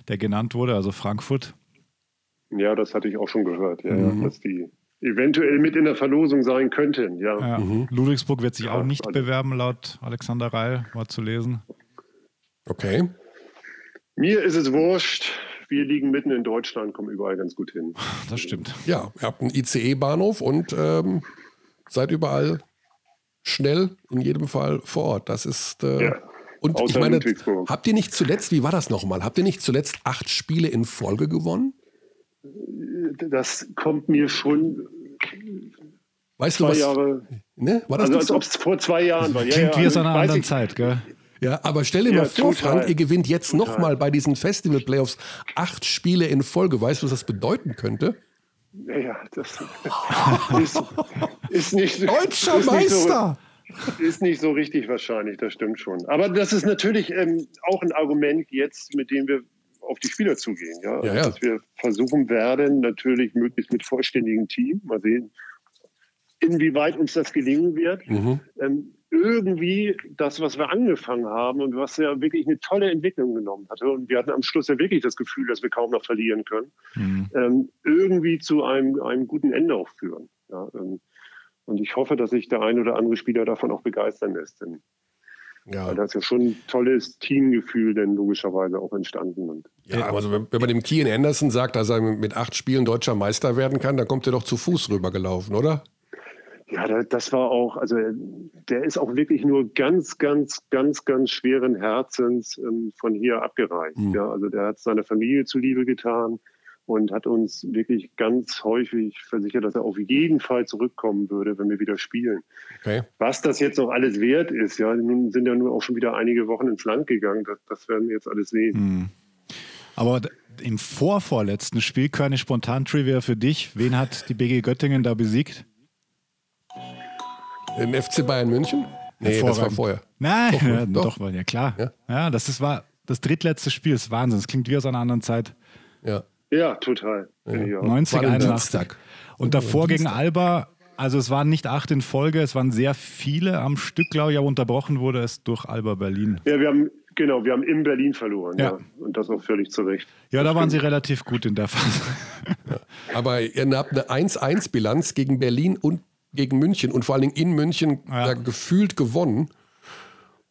der genannt wurde, also Frankfurt. Ja, das hatte ich auch schon gehört, ja, mhm. dass die eventuell mit in der Verlosung sein könnten. Ja. ja. Mhm. Ludwigsburg wird sich auch nicht bewerben, laut Alexander Reil, war zu lesen. Okay. Mir ist es wurscht. Wir liegen mitten in Deutschland, kommen überall ganz gut hin. Das stimmt. Ja, ihr habt einen ICE-Bahnhof und ähm, seid überall schnell, in jedem Fall vor Ort. Das ist. Äh, ja. Und ich meine, habt ihr nicht zuletzt, wie war das nochmal? Habt ihr nicht zuletzt acht Spiele in Folge gewonnen? das kommt mir schon weißt zwei du was, Jahre. Ne? War das also als so? ob es vor zwei Jahren war. Ja, Klingt ja, wie aus einer anderen ich, Zeit, gell? Ja, aber stell dir ja, mal vor, total, Frank, ihr gewinnt jetzt nochmal bei diesen Festival-Playoffs acht Spiele in Folge. Weißt du, was das bedeuten könnte? Ja, ja das ist, ist nicht. Deutscher ist Meister! Nicht so, ist nicht so richtig wahrscheinlich, das stimmt schon. Aber das ist natürlich ähm, auch ein Argument jetzt, mit dem wir auf die Spieler zugehen. Ja? ja, ja. Dass wir versuchen werden, natürlich möglichst mit vollständigem Team, mal sehen, inwieweit uns das gelingen wird, mhm. ähm, irgendwie das, was wir angefangen haben und was ja wirklich eine tolle Entwicklung genommen hatte, und wir hatten am Schluss ja wirklich das Gefühl, dass wir kaum noch verlieren können, mhm. ähm, irgendwie zu einem, einem guten Ende auch führen. Ja, ähm, und ich hoffe, dass sich der ein oder andere Spieler davon auch begeistern lässt. Denn ja. Weil da ist ja schon ein tolles Teamgefühl dann logischerweise auch entstanden. Und ja, also wenn, wenn man dem Kian Anderson sagt, dass er mit acht Spielen deutscher Meister werden kann, dann kommt er doch zu Fuß rübergelaufen, oder? Ja, das war auch, also der ist auch wirklich nur ganz, ganz, ganz, ganz schweren Herzens ähm, von hier abgereist. Mhm. Ja, also der hat seiner Familie zuliebe getan, und hat uns wirklich ganz häufig versichert, dass er auf jeden Fall zurückkommen würde, wenn wir wieder spielen. Okay. Was das jetzt noch alles wert ist, ja, nun sind ja nur auch schon wieder einige Wochen ins Land gegangen, das, das werden wir jetzt alles sehen. Hm. Aber im vorvorletzten Spiel, keine Spontan-Trivia für dich, wen hat die BG Göttingen da besiegt? Den FC Bayern München? Nee, das war vorher. Nein, doch, ja, doch. doch ja klar. Ja, ja das ist, war das drittletzte Spiel, das ist Wahnsinn. Das klingt wie aus einer anderen Zeit. Ja. Ja, total. Ja. 90, 81. Und davor gegen Alba, also es waren nicht acht in Folge, es waren sehr viele am Stück, glaube ich, aber unterbrochen wurde es durch Alba Berlin. Ja, wir haben, genau, wir haben in Berlin verloren, ja. ja. Und das auch völlig zu Recht. Ja, da waren sie relativ gut in der Phase. Ja. Aber ihr habt eine 1-1-Bilanz gegen Berlin und gegen München und vor allen Dingen in München ja. gefühlt gewonnen.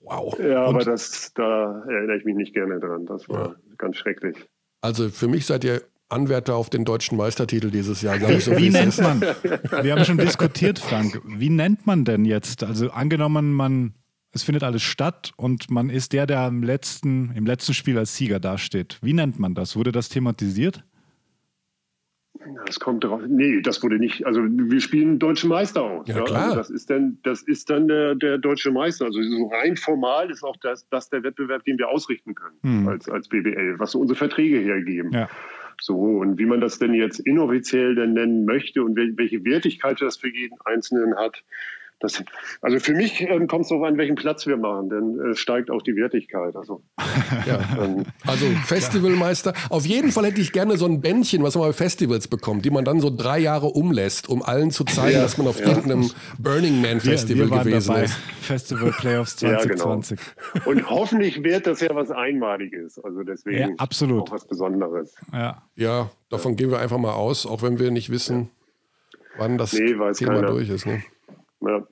Wow. Ja, und aber das, da erinnere ich mich nicht gerne dran. Das war ganz schrecklich. Also für mich seid ihr Anwärter auf den deutschen Meistertitel dieses Jahr. Wie, so, wie nennt man? Wir haben schon diskutiert, Frank. Wie nennt man denn jetzt? Also angenommen, man es findet alles statt und man ist der, der im letzten, im letzten Spiel als Sieger dasteht. Wie nennt man das? Wurde das thematisiert? Das kommt drauf. Nee, das wurde nicht. Also wir spielen deutschen Meister aus. Ja, ja. klar. Also das ist dann, das ist dann der, der deutsche Meister. Also so rein formal ist auch das, das der Wettbewerb, den wir ausrichten können hm. als, als BBL, was so unsere Verträge hergeben. Ja. So, und wie man das denn jetzt inoffiziell denn nennen möchte und welche Wertigkeit das für jeden Einzelnen hat, das, also für mich ähm, kommt es darauf an, welchen Platz wir machen, denn äh, steigt auch die Wertigkeit. Also, ja. ähm, also Festivalmeister. Auf jeden Fall hätte ich gerne so ein Bändchen, was man bei Festivals bekommt, die man dann so drei Jahre umlässt, um allen zu zeigen, ja, dass man auf ja. irgendeinem Burning Man Festival wir, wir gewesen dabei. ist. Festival Playoffs 2020. Ja, genau. Und hoffentlich wird das ja was Einmaliges. Also deswegen ja, absolut. auch was Besonderes. Ja, ja davon gehen wir einfach mal aus, auch wenn wir nicht wissen, wann das nee, Thema keiner. durch ist. Ne? Ja.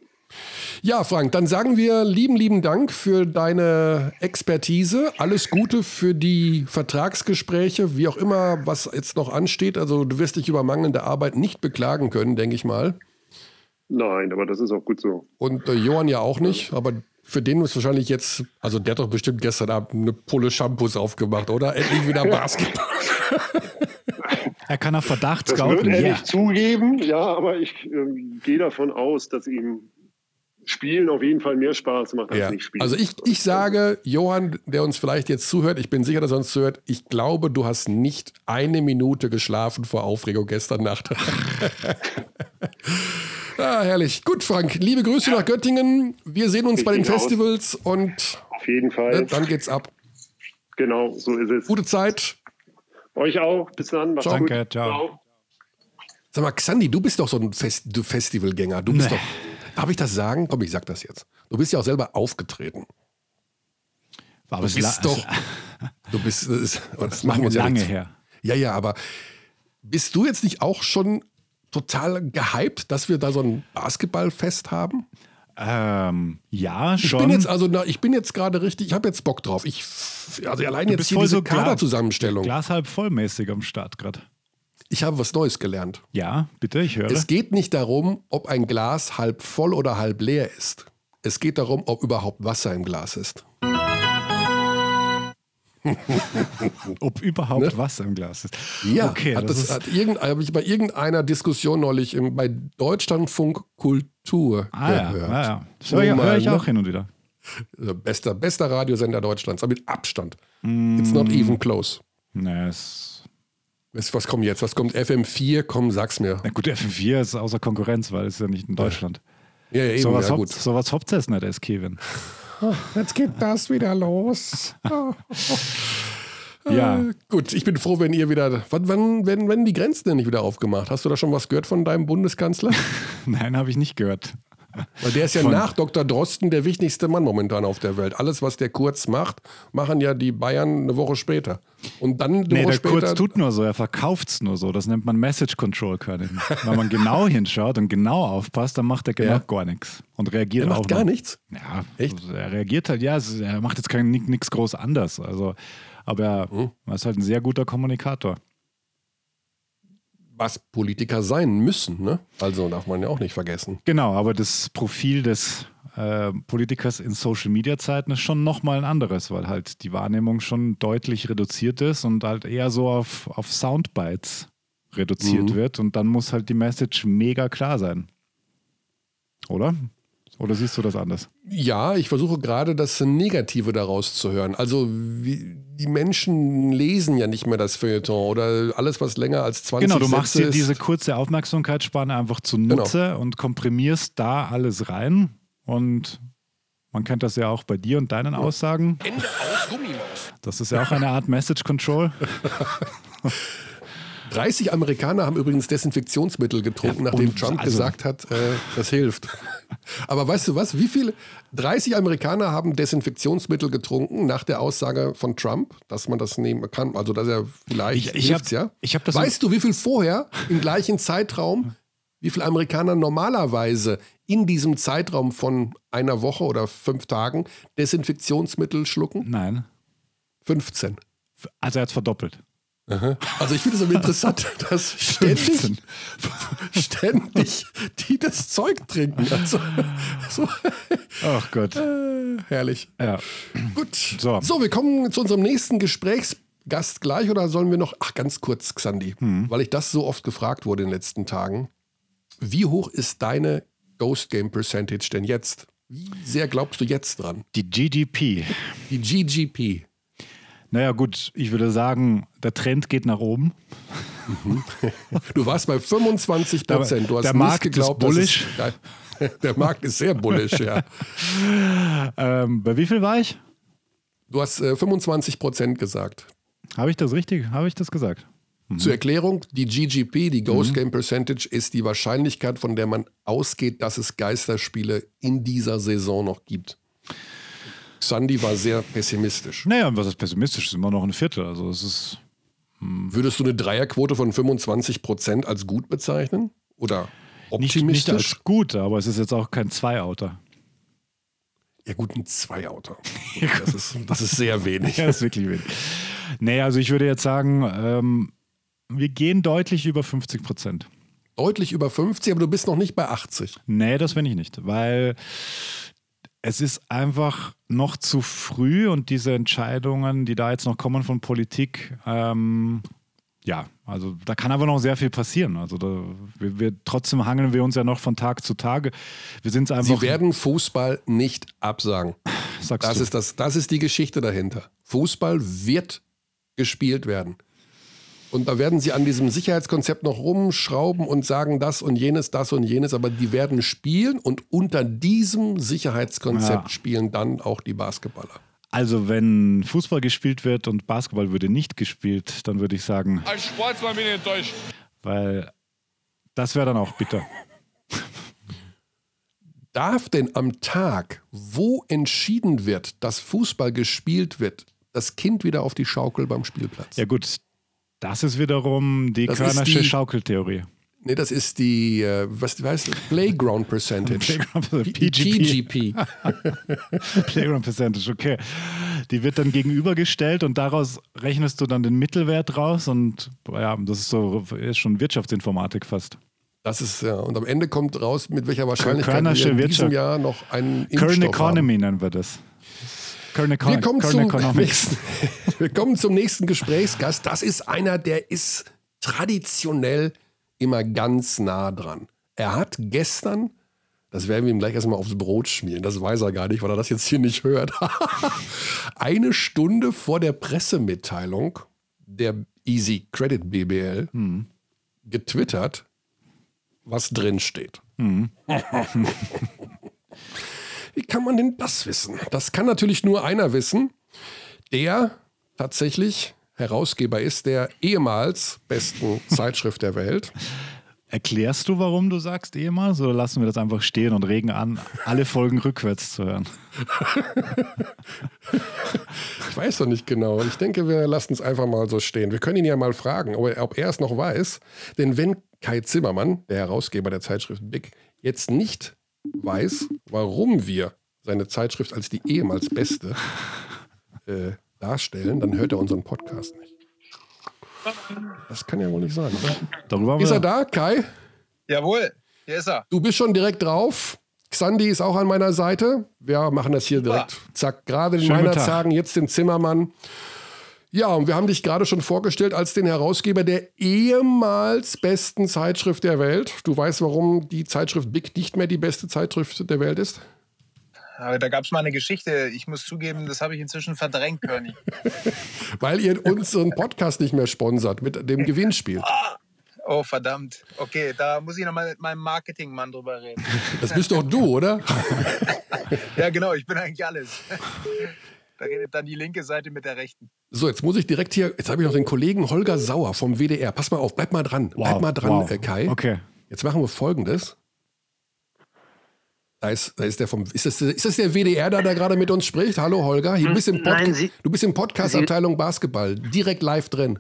Ja, Frank, dann sagen wir lieben, lieben Dank für deine Expertise. Alles Gute für die Vertragsgespräche, wie auch immer, was jetzt noch ansteht. Also du wirst dich über mangelnde Arbeit nicht beklagen können, denke ich mal. Nein, aber das ist auch gut so. Und äh, Johann ja auch nicht, aber für den ist wahrscheinlich jetzt, also der hat doch bestimmt gestern Abend eine Pulle Shampoos aufgemacht, oder? Endlich wieder Basketball. Er kann auf Verdacht das scouten. Das wird er yeah. nicht zugeben, ja, aber ich äh, gehe davon aus, dass ihm Spielen auf jeden Fall mehr Spaß macht als ja. nicht Spielen. Also ich, ich sage, Johann, der uns vielleicht jetzt zuhört, ich bin sicher, dass er uns zuhört, ich glaube, du hast nicht eine Minute geschlafen vor Aufregung gestern Nacht. ah, herrlich. Gut, Frank, liebe Grüße ja. nach Göttingen. Wir sehen uns ich bei den Festivals aus. und auf jeden Fall. Ne, dann geht's ab. Genau, so ist es. Gute Zeit. Euch auch. Bis dann. Macht's Danke, gut. ciao. Sag mal, Xandi, du bist doch so ein Fest Festivalgänger. Du bist nee. doch. Darf ich das sagen? Komm, ich sag das jetzt. Du bist ja auch selber aufgetreten. Aber du bist doch. Du bist. Das, das machen wir lange her. Ja, ja, aber bist du jetzt nicht auch schon total gehypt, dass wir da so ein Basketballfest haben? Ähm, ja, schon. Ich bin jetzt also, na, ich bin jetzt gerade richtig, ich habe jetzt Bock drauf. Ich, also allein du jetzt hier diese so Kaderzusammenstellung. Glas halb vollmäßig am Start gerade. Ich habe was Neues gelernt. Ja, bitte, ich höre. Es geht nicht darum, ob ein Glas halb voll oder halb leer ist. Es geht darum, ob überhaupt Wasser im Glas ist. Ob überhaupt ne? Wasser im Glas ist. Ja, okay, hat das, das hat habe ich bei irgendeiner Diskussion neulich im, bei Deutschlandfunk Kultur ah, gehört. Ja, ah, ja. Das höre ich, hör ich auch hin und wieder. Also bester, bester Radiosender Deutschlands, aber mit Abstand. Mm. It's not even close. Nice. Was kommt jetzt? Was kommt FM4? Komm, sag's mir. Na gut, FM4 ist außer Konkurrenz, weil es ja nicht in Deutschland. Ja, ja eben, so was ja, gut. So was hauptsächlich nicht, ist Kevin. Jetzt geht das wieder los. ja. Äh, gut, ich bin froh, wenn ihr wieder. Wann, wann werden, werden die Grenzen denn nicht wieder aufgemacht? Hast du da schon was gehört von deinem Bundeskanzler? Nein, habe ich nicht gehört. Weil der ist ja Von nach Dr. Drosten der wichtigste Mann momentan auf der Welt. Alles, was der Kurz macht, machen ja die Bayern eine Woche später. Und dann eine nee, Woche der später. Kurz tut nur so, er verkauft es nur so. Das nennt man Message Control Können. Wenn man genau hinschaut und genau aufpasst, dann macht er genau ja. gar nichts. Und reagiert er macht auch. gar noch. nichts? Ja, echt? Also er reagiert halt, ja, er macht jetzt nichts groß anders. Also, aber er hm. ist halt ein sehr guter Kommunikator was Politiker sein müssen. Ne? Also darf man ja auch nicht vergessen. Genau, aber das Profil des äh, Politikers in Social Media Zeiten ist schon nochmal ein anderes, weil halt die Wahrnehmung schon deutlich reduziert ist und halt eher so auf, auf Soundbites reduziert mhm. wird und dann muss halt die Message mega klar sein. Oder? Oder siehst du das anders? Ja, ich versuche gerade das Negative daraus zu hören. Also wie, die Menschen lesen ja nicht mehr das Feuilleton oder alles, was länger als 20 Genau, du machst Sätze dir diese kurze Aufmerksamkeitsspanne einfach zunutze genau. und komprimierst da alles rein. Und man kennt das ja auch bei dir und deinen ja. Aussagen. Ende aus Gummimaus. Das ist ja auch eine Art Message Control. 30 Amerikaner haben übrigens Desinfektionsmittel getrunken, ja, nachdem Trump also, gesagt hat, äh, das hilft. Aber weißt du was? Wie viele? 30 Amerikaner haben Desinfektionsmittel getrunken nach der Aussage von Trump, dass man das nehmen kann. Also, dass er vielleicht ich, ich hab, ja. Ich hab das weißt du, wie viel vorher im gleichen Zeitraum, wie viele Amerikaner normalerweise in diesem Zeitraum von einer Woche oder fünf Tagen Desinfektionsmittel schlucken? Nein. 15. Also er hat es verdoppelt. Also ich finde es aber interessant, dass ständig, ständig die das Zeug trinken. Also, so. Ach Gott. Äh, herrlich. Ja. Gut. So. so, wir kommen zu unserem nächsten Gesprächsgast gleich oder sollen wir noch, ach ganz kurz, Xandi, hm. weil ich das so oft gefragt wurde in den letzten Tagen. Wie hoch ist deine Ghost Game Percentage denn jetzt? Wie sehr glaubst du jetzt dran? Die GGP. Die GGP. Naja, gut, ich würde sagen, der Trend geht nach oben. Du warst bei 25 Prozent. Du hast der Markt geglaubt, ist bullish. Es, der Markt ist sehr bullish, ja. ähm, bei wie viel war ich? Du hast äh, 25 Prozent gesagt. Habe ich das richtig? Habe ich das gesagt? Mhm. Zur Erklärung, die GGP, die Ghost mhm. Game Percentage, ist die Wahrscheinlichkeit, von der man ausgeht, dass es Geisterspiele in dieser Saison noch gibt. Sandy war sehr pessimistisch. Naja, was ist pessimistisch? Es ist immer noch ein Viertel. Also es ist. Hm. Würdest du eine Dreierquote von 25 Prozent als gut bezeichnen? Oder optimistisch? Nicht, nicht als gut, aber es ist jetzt auch kein Zweiauter. Ja, gut, ein Zweiauter. Das ist, das ist sehr wenig. ja, das ist wirklich wenig. Nee, also ich würde jetzt sagen, ähm, wir gehen deutlich über 50 Prozent. Deutlich über 50, aber du bist noch nicht bei 80. Nee, das bin ich nicht, weil es ist einfach noch zu früh und diese Entscheidungen, die da jetzt noch kommen von Politik, ähm, ja, also da kann aber noch sehr viel passieren. Also da, wir, wir, trotzdem hangeln wir uns ja noch von Tag zu Tag. Wir sind einfach. Sie werden Fußball nicht absagen. Sagst das du. ist das, das ist die Geschichte dahinter. Fußball wird gespielt werden. Und da werden sie an diesem Sicherheitskonzept noch rumschrauben und sagen das und jenes, das und jenes, aber die werden spielen und unter diesem Sicherheitskonzept ja. spielen dann auch die Basketballer. Also wenn Fußball gespielt wird und Basketball würde nicht gespielt, dann würde ich sagen. Als Sportsmann bin ich enttäuscht. Weil das wäre dann auch bitter. Darf denn am Tag, wo entschieden wird, dass Fußball gespielt wird, das Kind wieder auf die Schaukel beim Spielplatz? Ja gut, das ist wiederum die Körnersche Schaukeltheorie. Nee, das ist die, äh, was weißt du, Playground Percentage. Playground, PGP. Playground Percentage, okay. Die wird dann gegenübergestellt und daraus rechnest du dann den Mittelwert raus und ja, das ist so ist schon Wirtschaftsinformatik fast. Das ist ja, und am Ende kommt raus, mit welcher Wahrscheinlichkeit wir in diesem Jahr noch einen Impfstoff Current Economy haben. nennen wir das. Current, Econ wir, kommen zum nächsten, wir kommen zum nächsten Gesprächsgast. Das ist einer, der ist traditionell immer ganz nah dran. Er hat gestern, das werden wir ihm gleich erstmal aufs Brot schmieren, das weiß er gar nicht, weil er das jetzt hier nicht hört, eine Stunde vor der Pressemitteilung der Easy Credit BBL hm. getwittert, was drin steht. Hm. Wie kann man denn das wissen? Das kann natürlich nur einer wissen, der tatsächlich Herausgeber ist der ehemals besten Zeitschrift der Welt. Erklärst du, warum du sagst ehemals oder lassen wir das einfach stehen und regen an, alle Folgen rückwärts zu hören? ich weiß doch nicht genau. Ich denke, wir lassen es einfach mal so stehen. Wir können ihn ja mal fragen, ob er, ob er es noch weiß. Denn wenn Kai Zimmermann, der Herausgeber der Zeitschrift Big, jetzt nicht weiß, warum wir seine Zeitschrift als die ehemals beste äh, darstellen, dann hört er unseren Podcast nicht. Das kann ja wohl nicht sein, oder? Darüber ist er da, Kai? Jawohl, hier ist er. Du bist schon direkt drauf. Xandi ist auch an meiner Seite. Wir machen das hier direkt. Zack, gerade in Schönen meiner Tag. Zagen, jetzt den Zimmermann. Ja, und wir haben dich gerade schon vorgestellt als den Herausgeber der ehemals besten Zeitschrift der Welt. Du weißt, warum die Zeitschrift Big nicht mehr die beste Zeitschrift der Welt ist? Aber da gab es mal eine Geschichte. Ich muss zugeben, das habe ich inzwischen verdrängt, Körny. Weil ihr unseren Podcast nicht mehr sponsert mit dem Gewinnspiel. Oh, verdammt. Okay, da muss ich nochmal mit meinem Marketingmann drüber reden. Das bist doch du, oder? Ja, genau, ich bin eigentlich alles. Da redet dann die linke Seite mit der rechten. So, jetzt muss ich direkt hier, jetzt habe ich noch den Kollegen Holger Sauer vom WDR. Pass mal auf, bleib mal dran. bleib Wow, mal dran, wow. äh, Kai. Okay. Jetzt machen wir folgendes. Da ist, da ist der vom. Ist das, ist das der WDR, der da gerade mit uns spricht? Hallo Holger. Hier, du bist im, Pod Nein, Sie- du bist im Podcast-Abteilung Basketball. Direkt live drin.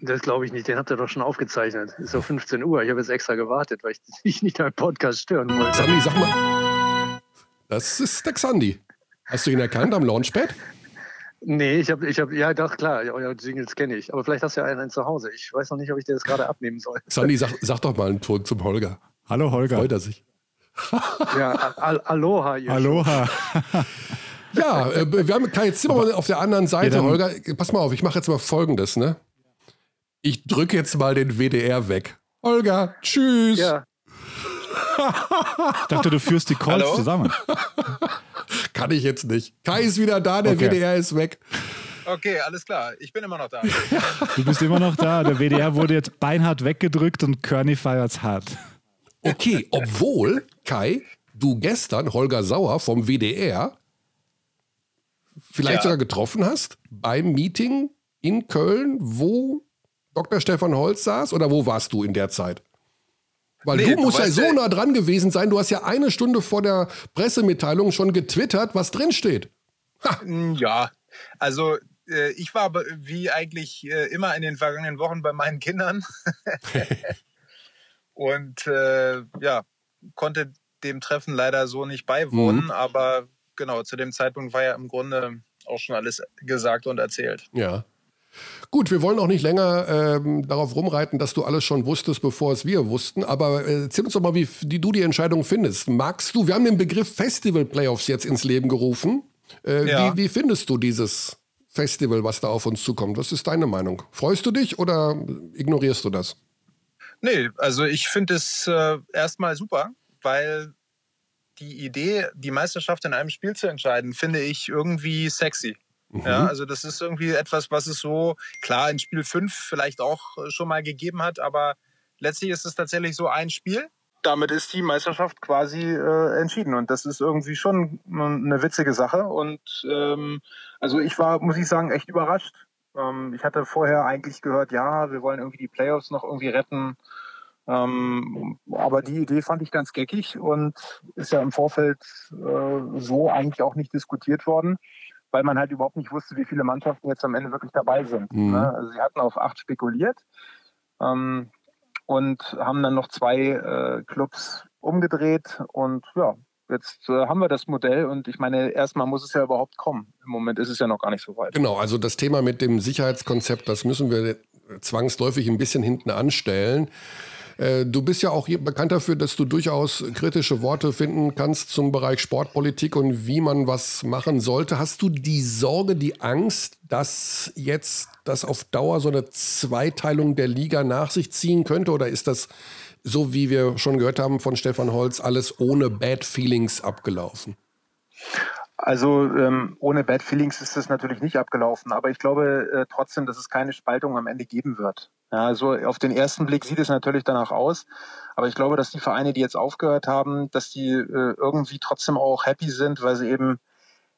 Das glaube ich nicht, den habt ihr doch schon aufgezeichnet. Ist doch 15 Uhr. Ich habe jetzt extra gewartet, weil ich dich nicht am Podcast stören wollte. Xandi, sag mal. Das ist der Xandi. Hast du ihn erkannt am Launchpad? Nee, ich habe, ich hab, ja doch, klar, euer Jingles kenne ich. Aber vielleicht hast du ja einen zu Hause. Ich weiß noch nicht, ob ich dir das gerade abnehmen soll. Xandi, sag, sag doch mal einen Ton zum Holger. Hallo Holger. Freut er sich. Ja, al Aloha. Ihr Aloha. Ja, äh, wir haben Kai Zimmermann auf der anderen Seite. Ja, Holger, pass mal auf, ich mache jetzt mal folgendes, ne? Ich drücke jetzt mal den WDR weg. Holger, tschüss. Ja, Ich dachte, du führst die Calls Hallo? zusammen. Kann ich jetzt nicht. Kai ist wieder da, der Okay. WDR ist weg. Okay, alles klar. Ich bin immer noch da. Du bist immer noch da. Der WDR wurde jetzt beinhart weggedrückt und Körny feiert's hart. Okay, obwohl, Kai, du gestern Holger Sauer vom WDR vielleicht Ja. sogar getroffen hast beim Meeting in Köln, wo Dr. Stefan Holz saß oder wo warst du in der Zeit? Weil Nee, du musst ja so nah dran gewesen sein. Du hast ja eine Stunde vor der Pressemitteilung schon getwittert, was drinsteht. Mm, Ja, also äh, ich war wie eigentlich äh, immer in den vergangenen Wochen bei meinen Kindern. Und äh, ja, konnte dem Treffen leider so nicht beiwohnen, aber genau, zu dem Zeitpunkt war ja im Grunde auch schon alles gesagt und erzählt. Ja. Gut, wir wollen auch nicht länger ähm, darauf rumreiten, dass du alles schon wusstest, bevor es wir wussten. Aber äh, erzähl uns doch mal, wie, wie du die Entscheidung findest. Magst du, wir haben den Begriff Festival Playoffs jetzt ins Leben gerufen. Äh, Ja. wie, wie findest du dieses Festival, was da auf uns zukommt? Was ist deine Meinung? Freust du dich oder ignorierst du das? Nee, also ich finde es äh, erstmal super, weil die Idee, die Meisterschaft in einem Spiel zu entscheiden, finde ich irgendwie sexy. Ja, also das ist irgendwie etwas, was es so, klar, in Spiel 5 vielleicht auch äh, schon mal gegeben hat, aber letztlich ist es tatsächlich so ein Spiel. Damit ist die Meisterschaft quasi äh, entschieden und das ist irgendwie schon eine witzige Sache und ähm, also ich war, muss ich sagen, echt überrascht. Ähm, ich hatte vorher eigentlich gehört, ja, wir wollen irgendwie die Playoffs noch irgendwie retten. Ähm, aber die Idee fand ich ganz geckig und ist ja im Vorfeld äh, so eigentlich auch nicht diskutiert worden, weil man halt überhaupt nicht wusste, wie viele Mannschaften jetzt am Ende wirklich dabei sind. Mhm. Ne? Also sie hatten auf acht spekuliert ähm, und haben dann noch zwei äh, Clubs umgedreht und ja, jetzt äh, haben wir das Modell und ich meine, erstmal muss es ja überhaupt kommen. Im Moment ist es ja noch gar nicht so weit. Genau, also das Thema mit dem Sicherheitskonzept, das müssen wir zwangsläufig ein bisschen hinten anstellen. Äh, Du bist ja auch bekannt dafür, dass du durchaus kritische Worte finden kannst zum Bereich Sportpolitik und wie man was machen sollte. Hast du die Sorge, die Angst, dass jetzt das auf Dauer so eine Zweiteilung der Liga nach sich ziehen könnte? Oder ist das, so wie wir schon gehört haben von Stefan Holz, alles ohne Bad Feelings abgelaufen? Also ähm, ohne Bad Feelings ist das natürlich nicht abgelaufen, aber ich glaube äh, trotzdem, dass es keine Spaltung am Ende geben wird. Ja, so auf den ersten Blick sieht es natürlich danach aus, aber ich glaube, dass die Vereine, die jetzt aufgehört haben, dass die äh, irgendwie trotzdem auch happy sind, weil sie eben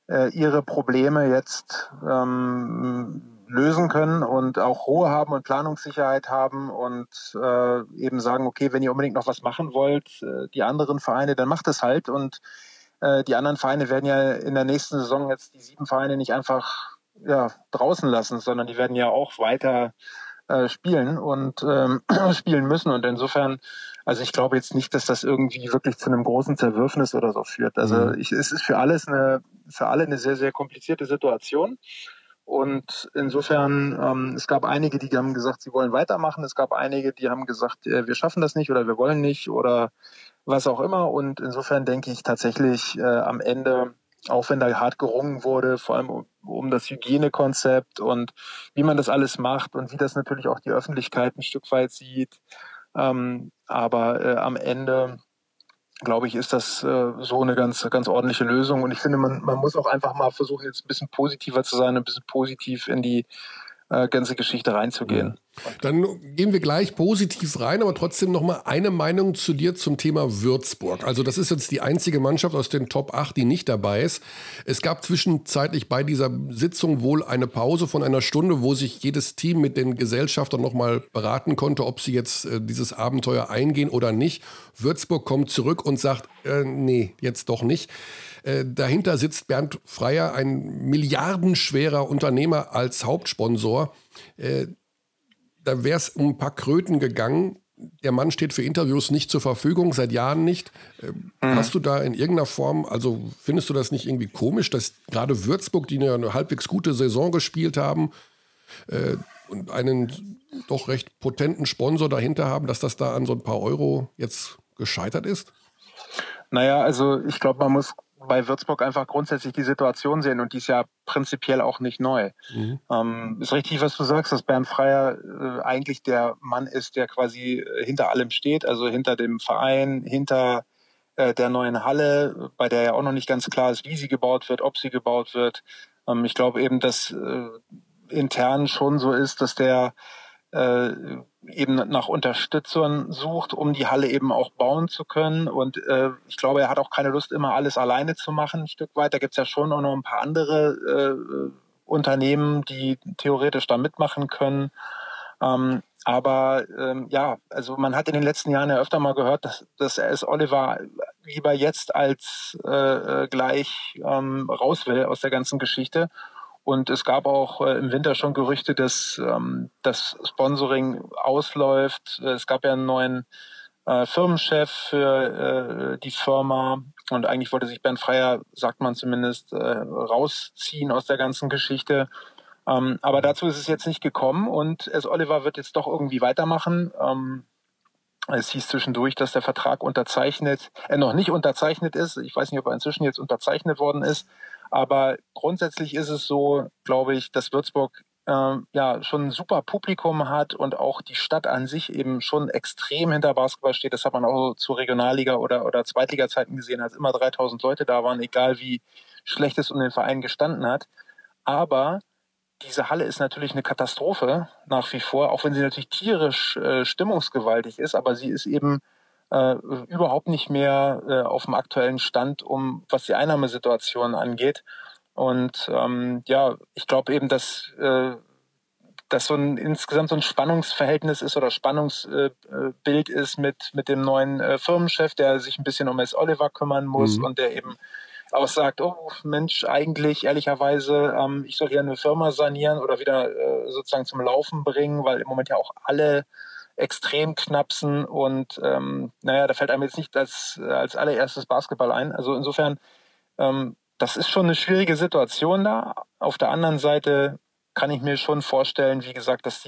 äh, ihre Probleme jetzt ähm, lösen können und auch Ruhe haben und Planungssicherheit haben und äh, eben sagen, okay, wenn ihr unbedingt noch was machen wollt, äh, die anderen Vereine, dann macht es halt und äh, die anderen Vereine werden ja in der nächsten Saison jetzt die sieben Vereine nicht einfach ja, draußen lassen, sondern die werden ja auch weiter äh, spielen und ähm, spielen müssen. Und insofern, also ich glaube jetzt nicht, dass das irgendwie wirklich zu einem großen Zerwürfnis oder so führt. Also Mhm. ich, es ist für alles eine, für alle eine sehr, sehr komplizierte Situation. Und insofern, ähm, es gab einige, die haben gesagt, sie wollen weitermachen. Es gab einige, die haben gesagt, äh, wir schaffen das nicht oder wir wollen nicht oder was auch immer. Und insofern denke ich tatsächlich äh, am Ende, auch wenn da hart gerungen wurde, vor allem um, das Hygienekonzept und wie man das alles macht und wie das natürlich auch die Öffentlichkeit ein Stück weit sieht. Ähm, aber äh, am Ende glaube ich, ist das äh, so eine ganz, ganz ordentliche Lösung. Und ich finde, man, man muss auch einfach mal versuchen, jetzt ein bisschen positiver zu sein, ein bisschen positiv in die äh, ganze Geschichte reinzugehen. Dann gehen wir gleich positiv rein, aber trotzdem noch mal eine Meinung zu dir zum Thema Würzburg. Also das ist jetzt die einzige Mannschaft aus den Top 8, die nicht dabei ist. Es gab zwischenzeitlich bei dieser Sitzung wohl eine Pause von einer Stunde, wo sich jedes Team mit den Gesellschaftern noch mal beraten konnte, ob sie jetzt äh, dieses Abenteuer eingehen oder nicht. Würzburg kommt zurück und sagt, äh, nee, jetzt doch nicht. Äh, dahinter sitzt Bernd Freier, ein milliardenschwerer Unternehmer als Hauptsponsor. Da wäre es um ein paar Kröten gegangen. Der Mann steht für Interviews nicht zur Verfügung, seit Jahren nicht. Äh, mhm. Hast du da in irgendeiner Form, also findest du das nicht irgendwie komisch, dass gerade Würzburg, die eine halbwegs gute Saison gespielt haben äh, und einen doch recht potenten Sponsor dahinter haben, dass das da an so ein paar Euro jetzt gescheitert ist? Naja, also ich glaube, man muss bei Würzburg einfach grundsätzlich die Situation sehen und die ist ja prinzipiell auch nicht neu. Mhm. Ähm, ist richtig, was du sagst, dass Bernd Freier äh, eigentlich der Mann ist, der quasi äh, hinter allem steht, also hinter dem Verein, hinter äh, der neuen Halle, bei der ja auch noch nicht ganz klar ist, wie sie gebaut wird, ob sie gebaut wird. Ähm, ich glaube eben, dass äh, intern schon so ist, dass der äh, eben nach Unterstützern sucht, um die Halle eben auch bauen zu können. Und äh, ich glaube, er hat auch keine Lust, immer alles alleine zu machen, ein Stück weit. Da gibt es ja schon auch noch ein paar andere äh, Unternehmen, die theoretisch da mitmachen können. Ähm, aber ähm, ja, also man hat in den letzten Jahren ja öfter mal gehört, dass, dass S. Oliver lieber jetzt als äh, äh, gleich ähm, raus will aus der ganzen Geschichte. Und es gab auch äh, im Winter schon Gerüchte, dass ähm, das Sponsoring ausläuft. Es gab ja einen neuen äh, Firmenchef für äh, die Firma und eigentlich wollte sich Bernd Freier, sagt man zumindest, äh, rausziehen aus der ganzen Geschichte. Ähm, aber dazu ist es jetzt nicht gekommen und S. Oliver wird jetzt doch irgendwie weitermachen. Ähm, es hieß zwischendurch, dass der Vertrag unterzeichnet, äh, noch nicht unterzeichnet ist. Ich weiß nicht, ob er inzwischen jetzt unterzeichnet worden ist. Aber grundsätzlich ist es so, glaube ich, dass Würzburg äh, ja schon ein super Publikum hat und auch die Stadt an sich eben schon extrem hinter Basketball steht. Das hat man auch zu Regionalliga oder, oder Zweitliga-Zeiten gesehen, als immer 3000 Leute da waren, egal wie schlecht es um den Verein gestanden hat. Aber diese Halle ist natürlich eine Katastrophe nach wie vor, auch wenn sie natürlich tierisch äh, stimmungsgewaltig ist, aber sie ist eben äh, überhaupt nicht mehr äh, auf dem aktuellen Stand, um was die Einnahmesituation angeht. Und ähm, ja, ich glaube eben, dass äh, dass so ein insgesamt so ein Spannungsverhältnis ist oder Spannungsbild äh, ist mit mit dem neuen äh, Firmenchef, der sich ein bisschen um S. Oliver kümmern muss mhm. und der eben auch sagt, oh Mensch, eigentlich ehrlicherweise, ähm, ich soll hier eine Firma sanieren oder wieder äh, sozusagen zum Laufen bringen, weil im Moment ja auch alle extrem knapsen und ähm, naja, da fällt einem jetzt nicht als, als allererstes Basketball ein. Also insofern, ähm, das ist schon eine schwierige Situation da. Auf der anderen Seite kann ich mir schon vorstellen, wie gesagt, dass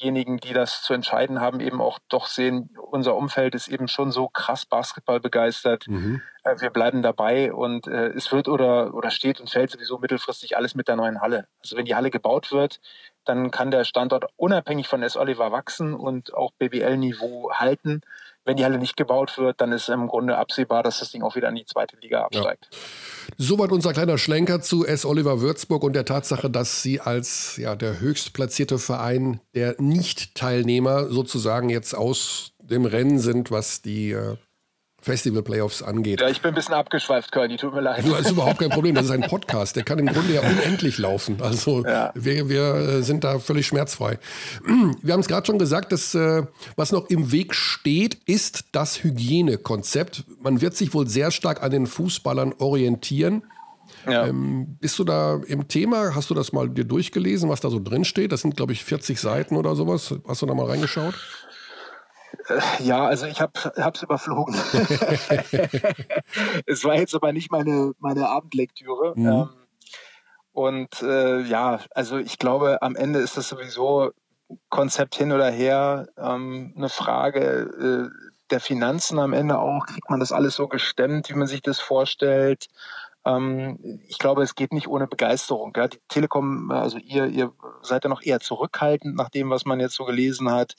diejenigen, die das zu entscheiden haben, eben auch doch sehen, unser Umfeld ist eben schon so krass Basketball begeistert. Mhm. Äh, wir bleiben dabei und äh, es wird oder, oder steht und fällt sowieso mittelfristig alles mit der neuen Halle. Also wenn die Halle gebaut wird, dann kann der Standort unabhängig von S. Oliver wachsen und auch BBL-Niveau halten. Wenn die Halle nicht gebaut wird, dann ist im Grunde absehbar, dass das Ding auch wieder in die zweite Liga absteigt. Ja. Soweit unser kleiner Schlenker zu S. Oliver Würzburg und der Tatsache, dass sie als ja, der höchstplatzierte Verein der Nicht-Teilnehmer sozusagen jetzt aus dem Rennen sind, was die äh, Festival-Playoffs angeht. Ja, ich bin ein bisschen abgeschweift, Körny, tut mir leid. Du, das ist überhaupt kein Problem, das ist ein Podcast, der kann im Grunde ja unendlich laufen. Also ja. wir, wir äh, sind da völlig schmerzfrei. Wir haben es gerade schon gesagt, dass, äh, was noch im Weg steht, ist das Hygienekonzept. Man wird sich wohl sehr stark an den Fußballern orientieren. Ja. Ähm, bist du da im Thema? Hast du das mal dir durchgelesen, was da so drin steht? Das sind, glaube ich, 40 Seiten oder sowas. Hast du da mal reingeschaut? Äh, ja, also ich habe es überflogen. es war jetzt aber nicht meine, meine Abendlektüre. Mhm. Ähm, und äh, ja, also ich glaube, am Ende ist das sowieso Konzept hin oder her ähm, eine Frage äh, der Finanzen am Ende auch, kriegt man das alles so gestemmt, wie man sich das vorstellt. Ähm, ich glaube, es geht nicht ohne Begeisterung. Ja. Die Telekom, also ihr, ihr seid ja noch eher zurückhaltend nach dem, was man jetzt so gelesen hat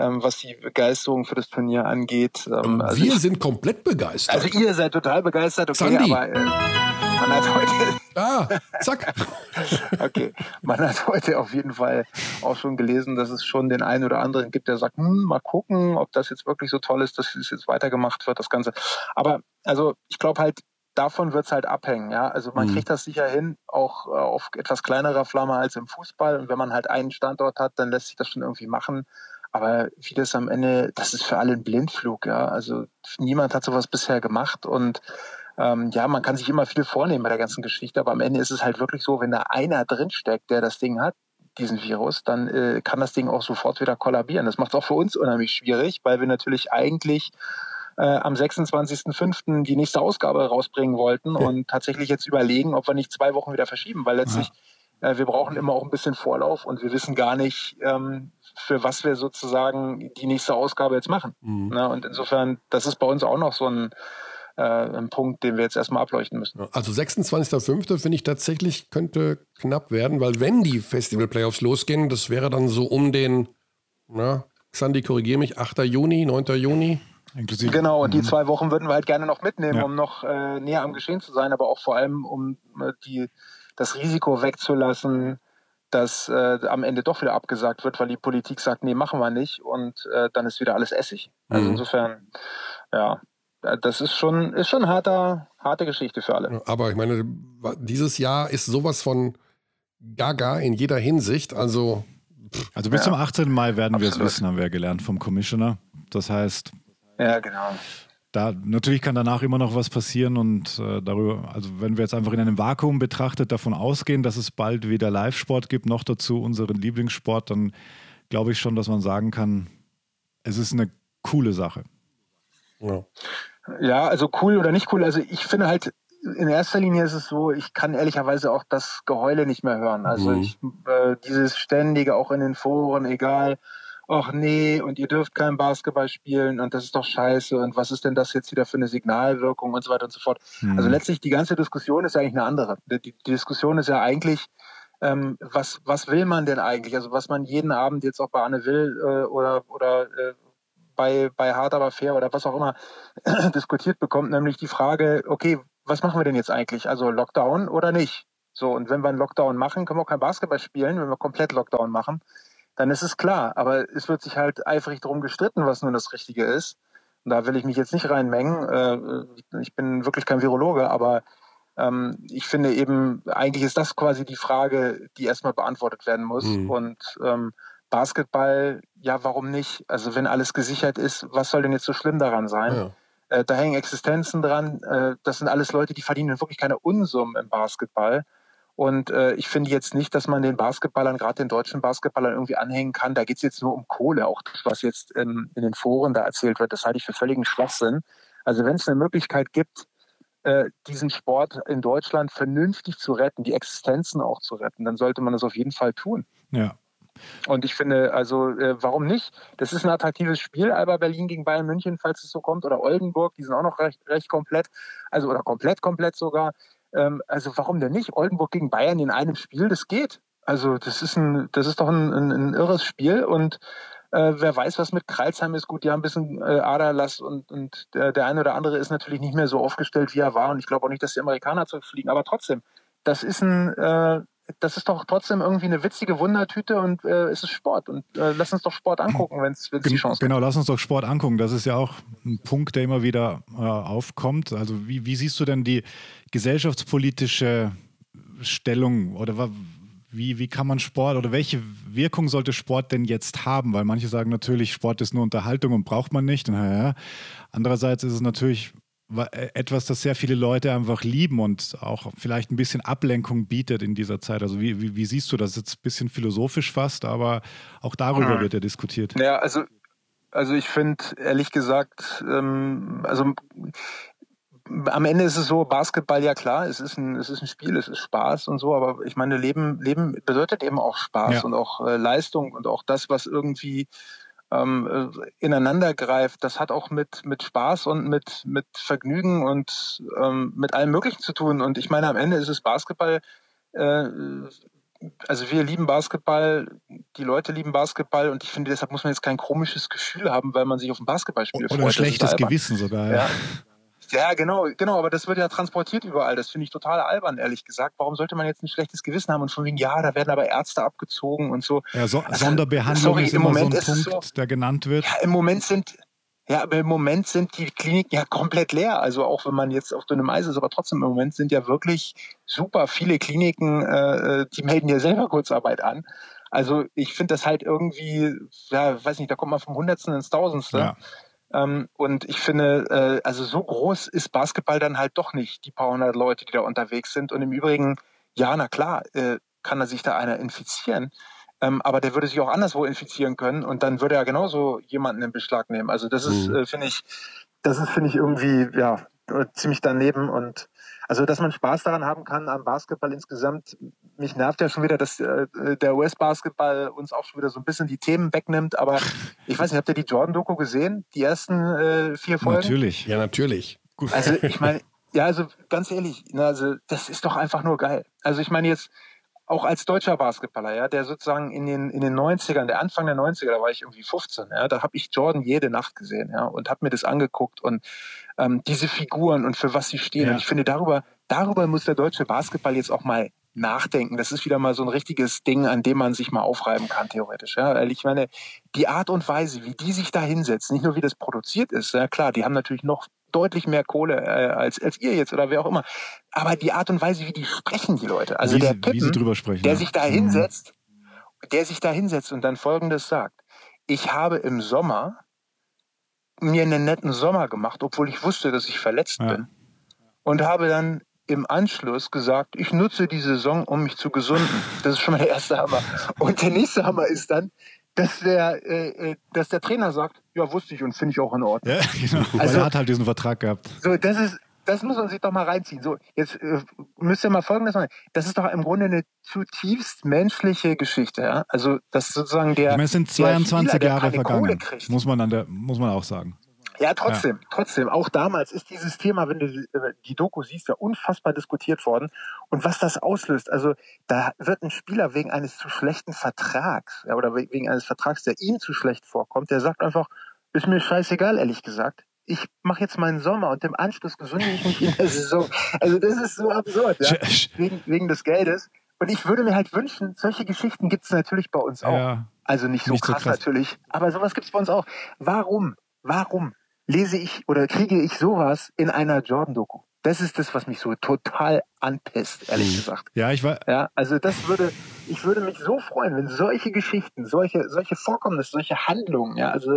ähm, was die Begeisterung für das Turnier angeht. Ähm, also wir ich, sind komplett begeistert. Also ihr seid total begeistert, okay, Sandy. aber äh, man hat heute. Ah, zack. okay, man hat heute auf jeden Fall auch schon gelesen, dass es schon den einen oder anderen gibt, der sagt, hm, mal gucken, ob das jetzt wirklich so toll ist, dass es jetzt weitergemacht wird, das Ganze. Aber also ich glaube halt, davon wird es halt abhängen. Ja? Also man mhm. kriegt das sicher hin, auch äh, auf etwas kleinerer Flamme als im Fußball. Und wenn man halt einen Standort hat, dann lässt sich das schon irgendwie machen. Aber wie das am Ende, das ist für alle ein Blindflug, ja. Also niemand hat sowas bisher gemacht und ähm, ja, man kann sich immer viel vornehmen bei der ganzen Geschichte, aber am Ende ist es halt wirklich so, wenn da einer drinsteckt, der das Ding hat, diesen Virus, dann äh, kann das Ding auch sofort wieder kollabieren. Das macht es auch für uns unheimlich schwierig, weil wir natürlich eigentlich äh, am 26.05. die nächste Ausgabe rausbringen wollten und tatsächlich jetzt überlegen, ob wir nicht zwei Wochen wieder verschieben, weil letztlich ja wir brauchen immer auch ein bisschen Vorlauf und wir wissen gar nicht, ähm, für was wir sozusagen die nächste Ausgabe jetzt machen. Mhm. Und insofern, das ist bei uns auch noch so ein, äh, ein Punkt, den wir jetzt erstmal ableuchten müssen. Also 26.05. finde ich tatsächlich könnte knapp werden, weil wenn die Festival-Playoffs losgehen, das wäre dann so um den, na, Sandy, korrigiere mich, 8. Juni, 9. Juni. Inklusive. Genau, und die mhm. zwei Wochen würden wir halt gerne noch mitnehmen, ja. um noch äh, näher am Geschehen zu sein, aber auch vor allem, um äh, die das Risiko wegzulassen, dass äh, am Ende doch wieder abgesagt wird, weil die Politik sagt, nee, machen wir nicht und äh, dann ist wieder alles Essig. Also mhm. insofern, ja, äh, das ist schon, ist schon harter, harte Geschichte für alle. Aber ich meine, dieses Jahr ist sowas von gaga in jeder Hinsicht. Also, also bis ja. zum 18. Mai werden wir es wissen, haben wir ja gelernt vom Commissioner. Das heißt, ja, genau da natürlich kann danach immer noch was passieren und äh, darüber, also wenn wir jetzt einfach in einem Vakuum betrachtet davon ausgehen, dass es bald wieder Live-Sport gibt, noch dazu unseren Lieblingssport, dann glaube ich schon, dass man sagen kann, es ist eine coole Sache. Ja. ja, also cool oder nicht cool. Also ich finde halt, in erster Linie ist es so, ich kann ehrlicherweise auch das Geheule nicht mehr hören. Also mhm. ich, äh, dieses ständige, auch in den Foren, egal, ach nee, und ihr dürft kein Basketball spielen und das ist doch scheiße und was ist denn das jetzt wieder für eine Signalwirkung und so weiter und so fort. Mhm. Also letztlich die ganze Diskussion ist ja eigentlich eine andere. Die, die Diskussion ist ja eigentlich, ähm, was, was will man denn eigentlich? Also was man jeden Abend jetzt auch bei Anne Will äh, oder, oder äh, bei, bei Hart aber fair oder was auch immer diskutiert bekommt, nämlich die Frage, okay, was machen wir denn jetzt eigentlich? Also Lockdown oder nicht? So, und wenn wir einen Lockdown machen, können wir auch kein Basketball spielen, wenn wir komplett Lockdown machen dann ist es klar. Aber es wird sich halt eifrig darum gestritten, was nun das Richtige ist. Und da will ich mich jetzt nicht reinmengen. Äh, ich bin wirklich kein Virologe, aber ähm, ich finde eben, eigentlich ist das quasi die Frage, die erstmal beantwortet werden muss. Mhm. Und ähm, Basketball, ja, warum nicht? Also wenn alles gesichert ist, was soll denn jetzt so schlimm daran sein? Ja. Äh, da hängen Existenzen dran. Äh, das sind alles Leute, die verdienen wirklich keine Unsummen im Basketball. Und äh, ich finde jetzt nicht, dass man den Basketballern, gerade den deutschen Basketballern, irgendwie anhängen kann. Da geht es jetzt nur um Kohle. Auch das, was jetzt ähm, in den Foren da erzählt wird, das halte ich für völligen Schwachsinn. Also wenn es eine Möglichkeit gibt, äh, diesen Sport in Deutschland vernünftig zu retten, die Existenzen auch zu retten, dann sollte man das auf jeden Fall tun. Ja. Und ich finde, also äh, warum nicht? Das ist ein attraktives Spiel, Alba Berlin gegen Bayern München, falls es so kommt, oder Oldenburg, die sind auch noch recht, recht komplett, also oder komplett, komplett sogar. Ähm, also warum denn nicht? Oldenburg gegen Bayern in einem Spiel, das geht. Also das ist ein, das ist doch ein, ein, ein irres Spiel und äh, wer weiß, was mit Kreilsheim ist. Gut, die haben ein bisschen äh, Aderlass und, und der, der eine oder andere ist natürlich nicht mehr so aufgestellt, wie er war. Und ich glaube auch nicht, dass die Amerikaner zurückfliegen. Aber trotzdem, das ist ein, äh, das ist doch trotzdem irgendwie eine witzige Wundertüte und äh, es ist Sport. Und äh, lass uns doch Sport angucken, wenn es die Chance Genau, lass uns doch Sport angucken. Das ist ja auch ein Punkt, der immer wieder äh, aufkommt. Also wie, wie siehst du denn die gesellschaftspolitische Stellung oder wie, wie kann man Sport oder welche Wirkung sollte Sport denn jetzt haben? Weil manche sagen natürlich, Sport ist nur Unterhaltung und braucht man nicht. Und, ja, andererseits ist es natürlich etwas, das sehr viele Leute einfach lieben und auch vielleicht ein bisschen Ablenkung bietet in dieser Zeit. Also wie, wie, wie siehst du das? Jetzt ein bisschen philosophisch fast, aber auch darüber hm. wird ja diskutiert. Ja, also, also ich finde ehrlich gesagt, ähm, also am Ende ist es so, Basketball, ja klar, es ist ein, es ist ein Spiel, es ist Spaß und so, aber ich meine, Leben, Leben bedeutet eben auch Spaß ja. und auch äh, Leistung und auch das, was irgendwie ähm, ineinander greift, das hat auch mit, mit Spaß und mit, mit Vergnügen und ähm, mit allem Möglichen zu tun. Und ich meine, am Ende ist es Basketball. Äh, also wir lieben Basketball, die Leute lieben Basketball und ich finde, deshalb muss man jetzt kein komisches Gefühl haben, weil man sich auf ein Basketballspiel Oder freut. Oder ein schlechtes Gewissen sogar. Ja. ja. Ja, genau, genau, aber das wird ja transportiert überall. Das finde ich total albern, ehrlich gesagt. Warum sollte man jetzt ein schlechtes Gewissen haben und von wegen, ja, da werden aber Ärzte abgezogen und so. Ja, so also, Sonderbehandlung sorry, ist immer Moment so ein Punkt, so, der genannt wird. Ja, im Moment sind, ja, aber im Moment sind die Kliniken ja komplett leer. Also auch wenn man jetzt auf dünnem Eis ist, aber trotzdem im Moment sind ja wirklich super viele Kliniken, äh, äh die melden ja selber Kurzarbeit an. Also ich finde das halt irgendwie, ja, weiß nicht, da kommt man vom Hundertsten ins Tausendste. Ja. Ähm, und ich finde, äh, also so groß ist Basketball dann halt doch nicht, die paar hundert Leute, die da unterwegs sind. Und im Übrigen, ja, na klar, äh, kann da sich da einer infizieren. Ähm, aber der würde sich auch anderswo infizieren können und dann würde er genauso jemanden in Beschlag nehmen. Also das ist, mhm. äh, finde ich, das ist, finde ich, irgendwie, ja, ziemlich daneben und also, dass man Spaß daran haben kann am Basketball insgesamt. Mich nervt ja schon wieder, dass äh, der US-Basketball uns auch schon wieder so ein bisschen die Themen wegnimmt. Aber ich weiß nicht, habt ihr die Jordan-Doku gesehen? Die ersten äh, vier Folgen? Natürlich, ja, natürlich. Gut. Also, ich meine, ja, also ganz ehrlich, ne, also das ist doch einfach nur geil. Also ich meine jetzt, auch als deutscher Basketballer, ja, der sozusagen in den, in den 90ern, der Anfang der 90er, da war ich irgendwie 15, ja, da habe ich Jordan jede Nacht gesehen, ja, und habe mir das angeguckt und ähm, diese Figuren und für was sie stehen. Ja. Und ich finde, darüber, darüber muss der deutsche Basketball jetzt auch mal nachdenken. Das ist wieder mal so ein richtiges Ding, an dem man sich mal aufreiben kann, theoretisch. Ja. Weil ich meine, die Art und Weise, wie die sich da hinsetzen, nicht nur wie das produziert ist, ja klar, die haben natürlich noch deutlich mehr Kohle äh, als, als ihr jetzt oder wer auch immer. Aber die Art und Weise, wie die sprechen, die Leute. Also wie der sie, Pippen, drüber sprechen, der ja. sich da mhm. hinsetzt, der sich da hinsetzt und dann Folgendes sagt. Ich habe im Sommer mir einen netten Sommer gemacht, obwohl ich wusste, dass ich verletzt ja. bin. Und habe dann im Anschluss gesagt, ich nutze die Saison, um mich zu gesunden. Das ist schon mal der erste Hammer. Und der nächste Hammer ist dann, dass der, äh, äh, dass der Trainer sagt, ja, wusste ich und finde ich auch in Ordnung. Ja, genau. Also, er hat halt diesen Vertrag gehabt. So, das ist, das muss man sich doch mal reinziehen. So, jetzt äh, müsst ihr mal Folgendes machen. Das ist doch im Grunde eine zutiefst menschliche Geschichte. Ja? Also, das sozusagen der. Ich meine, es sind 22 Spieler, Jahre vergangen. Muss man, an der, muss man auch sagen. Ja, trotzdem, ja. trotzdem. Auch damals ist dieses Thema, wenn du äh, die Doku siehst, ja unfassbar diskutiert worden. Und was das auslöst, also da wird ein Spieler wegen eines zu schlechten Vertrags, ja, oder wegen eines Vertrags, der ihm zu schlecht vorkommt, der sagt einfach, ist mir scheißegal, ehrlich gesagt. Ich mache jetzt meinen Sommer und im Anschluss gesunde ich mich in der Saison. Also das ist so absurd, ja? wegen, wegen des Geldes. Und ich würde mir halt wünschen, solche Geschichten gibt es natürlich bei uns auch. Ja, also nicht so, nicht krass, so krass natürlich, aber sowas gibt es bei uns auch. Warum? Warum lese ich oder kriege ich sowas in einer Jordan-Doku. Das ist das, was mich so total anpisst, ehrlich mhm. gesagt. Ja, ich war. Ja, also das würde, ich würde mich so freuen, wenn solche Geschichten, solche, solche Vorkommnisse, solche Handlungen, ja, also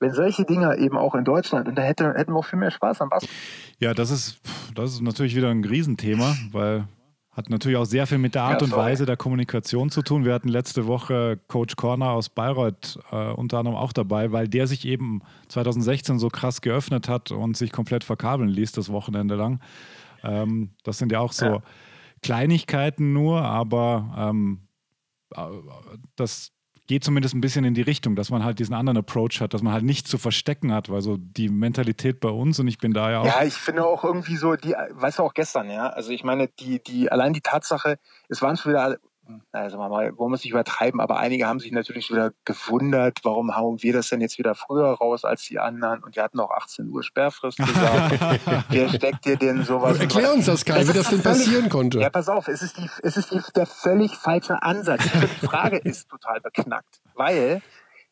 wenn solche Dinge eben auch in Deutschland, und da hätte, hätten wir auch viel mehr Spaß am Basketball. Ja, das ist, das ist natürlich wieder ein Riesenthema, weil hat natürlich auch sehr viel mit der Art ja, und Weise der Kommunikation zu tun. Wir hatten letzte Woche Coach Corner aus Bayreuth äh, unter anderem auch dabei, weil der sich eben 2016 so krass geöffnet hat und sich komplett verkabeln ließ, das Wochenende lang. Ähm, das sind ja auch so ja. Kleinigkeiten nur, aber ähm, äh, das geht zumindest ein bisschen in die Richtung, dass man halt diesen anderen Approach hat, dass man halt nichts zu verstecken hat, weil so die Mentalität bei uns und ich bin da ja auch. Ja, ich finde auch irgendwie so, die, weißt du auch gestern, ja, also ich meine, die, die, allein die Tatsache, es waren schon wieder also mal, wollen wir es nicht übertreiben, aber einige haben sich natürlich wieder gewundert, warum hauen wir das denn jetzt wieder früher raus als die anderen? Und die hatten auch 18 Uhr Sperrfrist gesagt. Wer steckt dir denn sowas? Erklär uns das, Kai, wie das denn passieren konnte. Ja, pass auf, es ist, die, es ist die, der völlig falsche Ansatz. Die Frage ist total beknackt, weil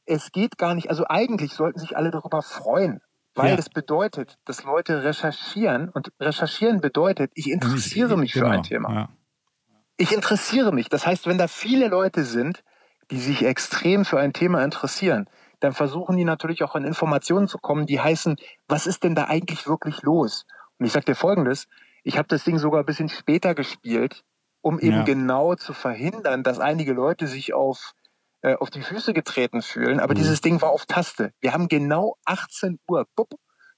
es geht gar nicht, also eigentlich sollten sich alle darüber freuen, weil ja. das bedeutet, dass Leute recherchieren und recherchieren bedeutet, ich interessiere mich genau. für ein Thema. Ja ich interessiere mich. Das heißt, wenn da viele Leute sind, die sich extrem für ein Thema interessieren, dann versuchen die natürlich auch an Informationen zu kommen, die heißen, was ist denn da eigentlich wirklich los? Und ich sage dir Folgendes, ich habe das Ding sogar ein bisschen später gespielt, um eben ja. genau zu verhindern, dass einige Leute sich auf, äh, auf die Füße getreten fühlen. Aber mhm. dieses Ding war auf Taste. Wir haben genau 18 Uhr, bupp,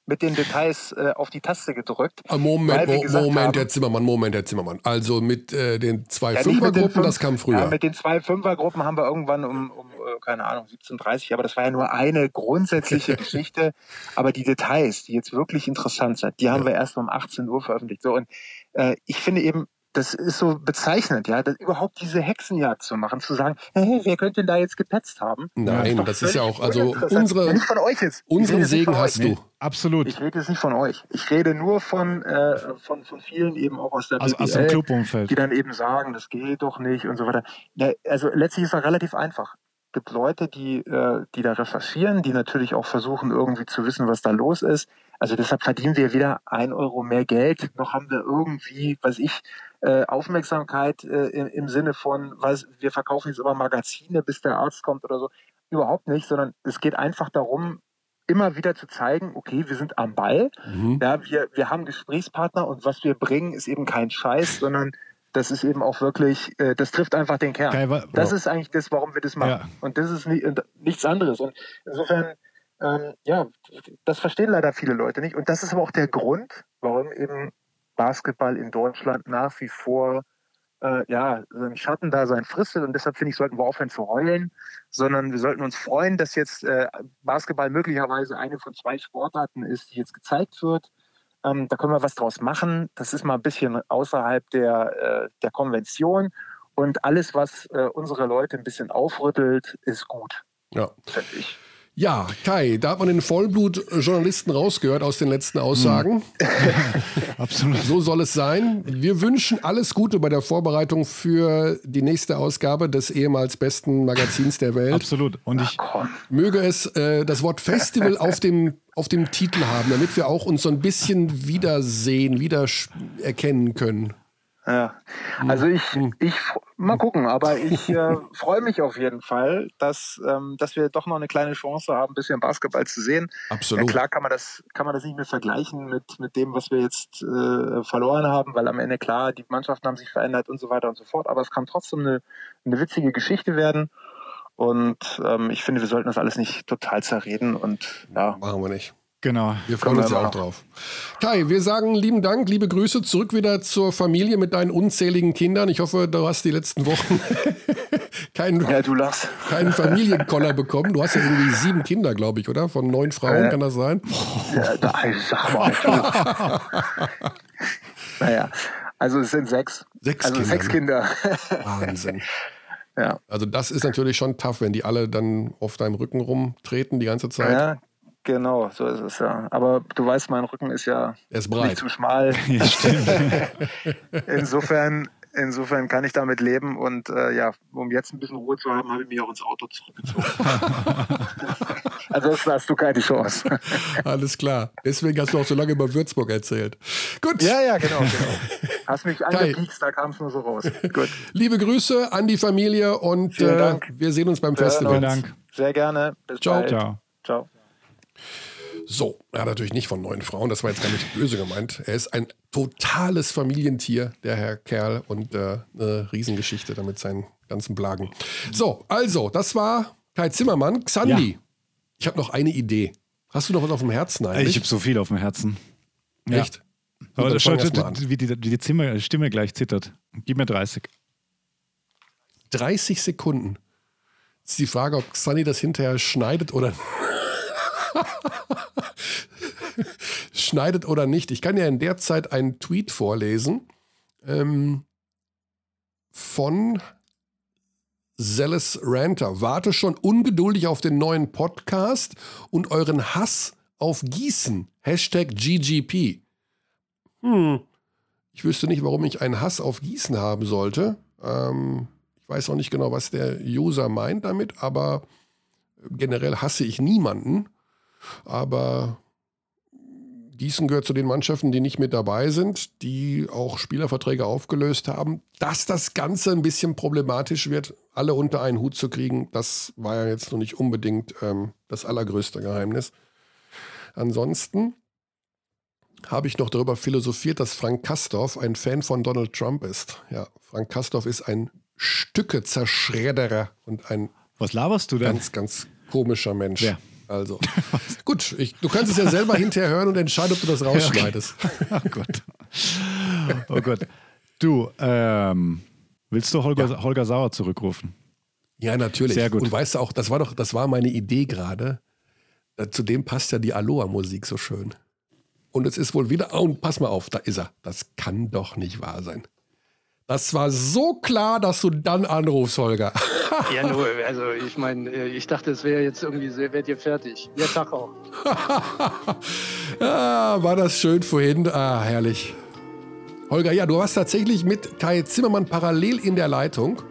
mit den Details äh, auf die Taste gedrückt. Ah, Moment, weil, Moment, haben, Herr Zimmermann, Moment, Herr Zimmermann. Also mit äh, den zwei ja, Fünfergruppen, das kam früher. Ja, mit den zwei Fünfergruppen haben wir irgendwann um, um, um keine Ahnung, 17.30 aber das war ja nur eine grundsätzliche Geschichte. Aber die Details, die jetzt wirklich interessant sind, die haben wir erst um 18 Uhr veröffentlicht. So, und äh, ich finde eben, das ist so bezeichnend, ja, das, überhaupt diese Hexenjagd zu machen, zu sagen, hey, wer könnte denn da jetzt gepetzt haben? Nein, ja, das ist ja auch, also unsere, nicht von euch jetzt. unseren Segen hast du. Nee, absolut. Ich rede jetzt nicht von euch. Ich rede nur von, äh, von, von vielen eben auch aus der also, BBL, aus dem Clubumfeld. die dann eben sagen, das geht doch nicht und so weiter. Ja, also letztlich ist es relativ einfach. Es gibt Leute, die, äh, die da recherchieren, die natürlich auch versuchen, irgendwie zu wissen, was da los ist. Also deshalb verdienen wir wieder ein Euro mehr Geld. Noch haben wir irgendwie, weiß ich, äh, Aufmerksamkeit äh, im, im, Sinne von, was, wir verkaufen jetzt immer Magazine, bis der Arzt kommt oder so. Überhaupt nicht, sondern es geht einfach darum, immer wieder zu zeigen, okay, wir sind am Ball, mhm. ja, wir, wir haben Gesprächspartner und was wir bringen, ist eben kein Scheiß, sondern das ist eben auch wirklich, äh, das trifft einfach den Kern. Geil, das ist eigentlich das, warum wir das machen. Ja. Und das ist nie, nichts anderes. Und insofern, ähm, ja, das verstehen leider viele Leute nicht. Und das ist aber auch der Grund, warum eben Basketball in Deutschland nach wie vor äh, ja, sein Schatten da sein fristet. Und deshalb finde ich, sollten wir aufhören zu heulen, sondern wir sollten uns freuen, dass jetzt äh, Basketball möglicherweise eine von zwei Sportarten ist, die jetzt gezeigt wird. Ähm, da können wir was draus machen. Das ist mal ein bisschen außerhalb der, äh, der Konvention. Und alles, was äh, unsere Leute ein bisschen aufrüttelt, ist gut. Ja. Finde ich. Ja, Kai, da hat man den Vollblut-Journalisten rausgehört aus den letzten Aussagen. Absolut. So soll es sein. Wir wünschen alles Gute bei der Vorbereitung für die nächste Ausgabe des ehemals besten Magazins der Welt. Absolut. Und ich möge es äh, das Wort Festival auf dem auf dem Titel haben, damit wir auch uns so ein bisschen wiedersehen, wieder erkennen können. Ja, also ich, hm. ich mal gucken, aber ich äh, freue mich auf jeden Fall, dass, ähm, dass wir doch noch eine kleine Chance haben, ein bisschen Basketball zu sehen. Absolut. Ja, klar kann man das, kann man das nicht mehr vergleichen mit, mit dem, was wir jetzt äh, verloren haben, weil am Ende klar, die Mannschaften haben sich verändert und so weiter und so fort, aber es kann trotzdem eine, eine witzige Geschichte werden. Und ähm, ich finde, wir sollten das alles nicht total zerreden und ja. Machen wir nicht. Genau. Wir freuen uns ja auch drauf. Kai, wir sagen lieben Dank, liebe Grüße zurück wieder zur Familie mit deinen unzähligen Kindern. Ich hoffe, du hast die letzten Wochen keinen, ja, keinen Familienkoller bekommen. Du hast ja irgendwie sieben Kinder, glaube ich, oder? Von neun Frauen, äh, kann das sein? Ja, da, sag mal. naja, also es sind sechs. Sechs also Kinder. Sechs ne? Kinder. Wahnsinn. Ja. Also das ist natürlich schon tough, wenn die alle dann auf deinem Rücken rumtreten die ganze Zeit. Ja, Genau, so ist es ja. Aber du weißt, mein Rücken ist ja ist nicht zu schmal. insofern, insofern kann ich damit leben und äh, ja, um jetzt ein bisschen Ruhe zu haben, habe ich mich auch ins Auto zurückgezogen. Ansonsten hast du keine Chance. Alles klar. Deswegen hast du auch so lange über Würzburg erzählt. Gut. Ja, ja, genau, genau. Hast mich angepiekst, da kam es nur so raus. Gut. Liebe Grüße an die Familie und äh, wir sehen uns beim Festival. Vielen Dank. Sehr gerne. Bis Ciao. bald. Ciao. Ciao. So, er hat natürlich nicht von neun Frauen, das war jetzt gar nicht böse gemeint. Er ist ein totales Familientier, der Herr Kerl, und äh, eine Riesengeschichte damit seinen ganzen Blagen. So, also, das war Kai Zimmermann. Xandi, ja. ich habe noch eine Idee. Hast du noch was auf dem Herzen eigentlich? Ich habe so viel auf dem Herzen. Echt? Ja. Aber schaut, wie die, wie die Stimme gleich zittert. Gib mir 30. 30 Sekunden. Ist die Frage, ob Xandi das hinterher schneidet oder Schneidet oder nicht. Ich kann ja in der Zeit einen Tweet vorlesen ähm, von Zealous Ranter. Warte schon ungeduldig auf den neuen Podcast und euren Hass auf Gießen. Hashtag GGP. Hm. Ich wüsste nicht, warum ich einen Hass auf Gießen haben sollte. Ähm, ich weiß auch nicht genau, was der User meint damit, aber generell hasse ich niemanden. Aber Gießen gehört zu den Mannschaften, die nicht mit dabei sind, die auch Spielerverträge aufgelöst haben. Dass das Ganze ein bisschen problematisch wird, alle unter einen Hut zu kriegen, das war ja jetzt noch nicht unbedingt ähm, das allergrößte Geheimnis. Ansonsten habe ich noch darüber philosophiert, dass Frank Kastorf ein Fan von Donald Trump ist. Ja, Frank Kastorf ist ein Stücke-Zerschredderer und ein Was laberst du denn? ganz, ganz komischer Mensch. Ja. Also, gut, ich, du kannst es ja selber hinterher hören und entscheiden, ob du das rausschneidest. Okay. Oh Gott. Oh Gott. Du, ähm, willst du Holger, ja. Holger Sauer zurückrufen? Ja, natürlich. Sehr gut. Und weißt du auch, das war doch, das war meine Idee gerade. Äh, Zudem passt ja die Aloha-Musik so schön. Und es ist wohl wieder, oh, und pass mal auf, da ist er. Das kann doch nicht wahr sein. Das war so klar, dass du dann anrufst, Holger. Ja, nur, also ich meine, äh, ich dachte, es wäre jetzt irgendwie, wärt ihr fertig. Ja, Tag auch. ah, war das schön vorhin. Ah, herrlich. Holger, ja, du warst tatsächlich mit Kai Zimmermann parallel in der Leitung.